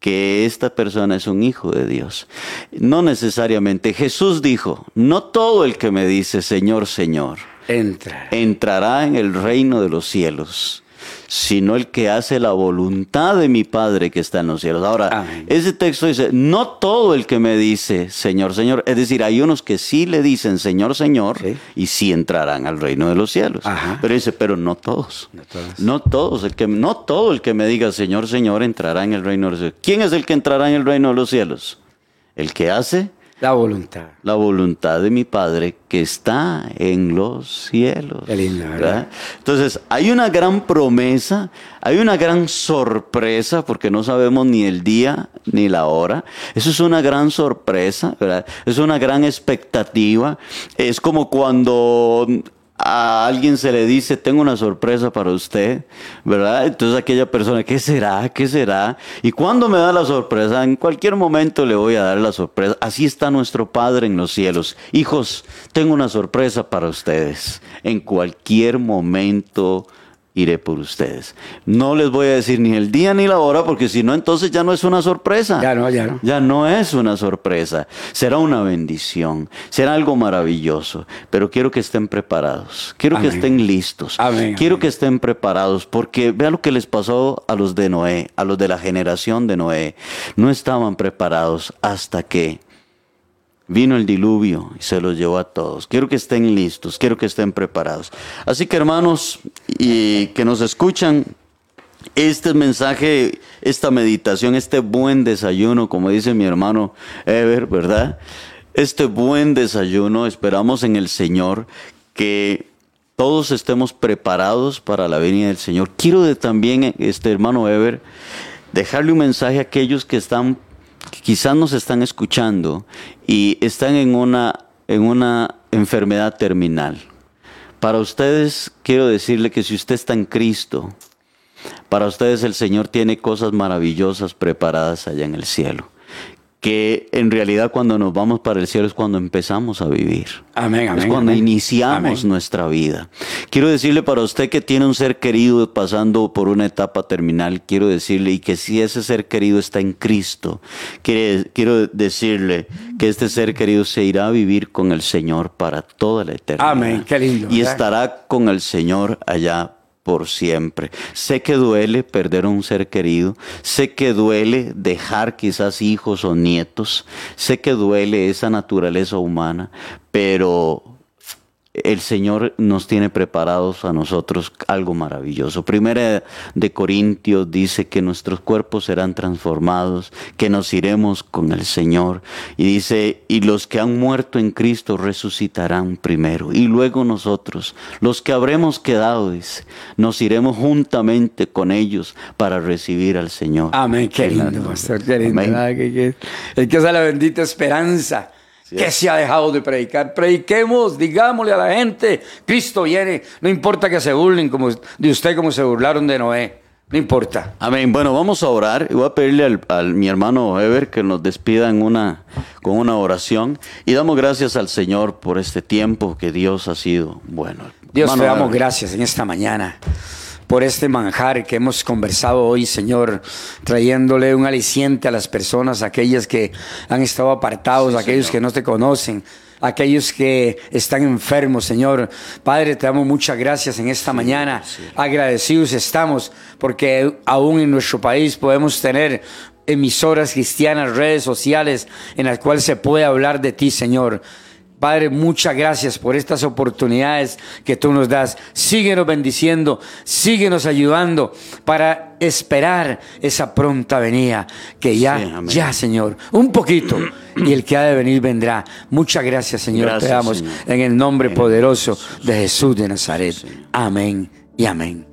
que esta persona es un hijo de Dios. No necesariamente. Jesús dijo, no todo el que me dice Señor, Señor, Entra. entrará en el reino de los cielos, sino el que hace la voluntad de mi Padre que está en los cielos. Ahora, Amén. ese texto dice, no todo el que me dice Señor, Señor, es decir, hay unos que sí le dicen Señor, Señor, Sí. y sí entrarán al reino de los cielos. Ajá. Pero dice, pero no todos. No todos. No todos, el que, no todo el que me diga Señor, Señor entrará en el reino de los cielos. ¿Quién es el que entrará en el reino de los cielos? El que hace La voluntad. La voluntad de mi Padre que está en los cielos. Qué lindo, ¿verdad? Entonces, hay una gran promesa, hay una gran sorpresa, porque no sabemos ni el día ni la hora. Eso es una gran sorpresa, ¿verdad? Es una gran expectativa. Es como cuando a alguien se le dice, tengo una sorpresa para usted, ¿verdad? Entonces aquella persona, ¿qué será? ¿Qué será? Y cuando me da la sorpresa, en cualquier momento le voy a dar la sorpresa. Así está nuestro Padre en los cielos. Hijos, tengo una sorpresa para ustedes. En cualquier momento iré por ustedes. No les voy a decir ni el día ni la hora, porque si no, entonces ya no es una sorpresa. Ya no, ya no. Ya no es una sorpresa. Será una bendición. Será algo maravilloso. Pero quiero que estén preparados. Quiero que estén listos. Amén, quiero amén. que estén preparados, porque vea lo que les pasó a los de Noé, a los de la generación de Noé. No estaban preparados hasta que Vino el diluvio y se los llevó a todos. Quiero que estén listos, quiero que estén preparados. Así que hermanos y que nos escuchan, este mensaje, esta meditación, este buen desayuno, como dice mi hermano Ever, ¿verdad? Este buen desayuno, esperamos en el Señor que todos estemos preparados para la venida del Señor. Quiero también, este hermano Ever, dejarle un mensaje a aquellos que están, quizás nos están escuchando y están en una, en una enfermedad terminal. Para ustedes quiero decirle que si usted está en Cristo, para ustedes el Señor tiene cosas maravillosas preparadas allá en el cielo. Que en realidad cuando nos vamos para el cielo es cuando empezamos a vivir. Amén, amén. Es cuando amén. iniciamos Amén. nuestra vida. Quiero decirle para usted que tiene un ser querido pasando por una etapa terminal, quiero decirle y que si ese ser querido está en Cristo, quiere- quiero decirle que este ser querido se irá a vivir con el Señor para toda la eternidad. Amén, qué lindo, Y ¿verdad? estará con el Señor allá por siempre. Sé que duele perder a un ser querido, sé que duele dejar quizás hijos o nietos, sé que duele esa naturaleza humana, pero el Señor nos tiene preparados a nosotros algo maravilloso. Primera de Corintios dice que nuestros cuerpos serán transformados, que nos iremos con el Señor. Y dice, y los que han muerto en Cristo resucitarán primero. Y luego nosotros, los que habremos quedado, dice, nos iremos juntamente con ellos para recibir al Señor. Amén, qué lindo, pastor, qué lindo. Amén. ¿verdad? Que- que- Es que esa es la bendita esperanza que se ha dejado de predicar. Prediquemos, digámosle a la gente, Cristo viene. No importa que se burlen como de usted como se burlaron de Noé. No importa. Amén. Bueno, vamos a orar voy a pedirle al, al- mi hermano Ever que nos despida en una, con una oración y damos gracias al Señor por este tiempo que Dios ha sido bueno. Dios, Hermano te damos Ever. gracias en esta mañana por este manjar que hemos conversado hoy, Señor, trayéndole un aliciente a las personas, aquellas que han estado apartados, aquellos que no te conocen. Aquellos que están enfermos, Señor. Padre, te damos muchas gracias en esta mañana. Agradecidos estamos porque aún en nuestro país podemos tener emisoras cristianas, redes sociales en las cuales se puede hablar de ti, Señor. Padre, muchas gracias por estas oportunidades que tú nos das. Síguenos bendiciendo, síguenos ayudando para esperar esa pronta venida que ya, Sí, ya, Señor, un poquito y el que ha de venir vendrá. Muchas gracias, Señor. Gracias, Te damos Señor. en el nombre En poderoso de Jesús de Nazaret. Amén y amén.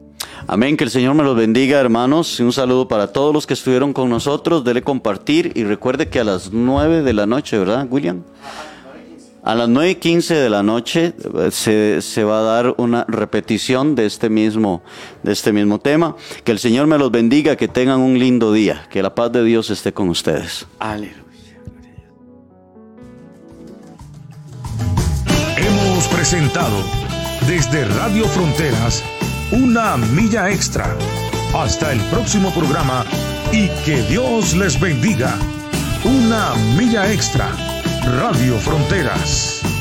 Amén, que el Señor me los bendiga, hermanos. Un saludo para todos los que estuvieron con nosotros. Dele compartir y recuerde que a las 9 de la noche, ¿verdad, William? A las 9 y 15 de la noche eh, se, se va a dar una repetición de este, mismo, de este mismo tema. Que el Señor me los bendiga, que tengan un lindo día. Que la paz de Dios esté con ustedes. Aleluya. Hemos presentado desde Radio Fronteras una milla extra. Hasta el próximo programa y que Dios les bendiga. Una milla extra. Radio Fronteras.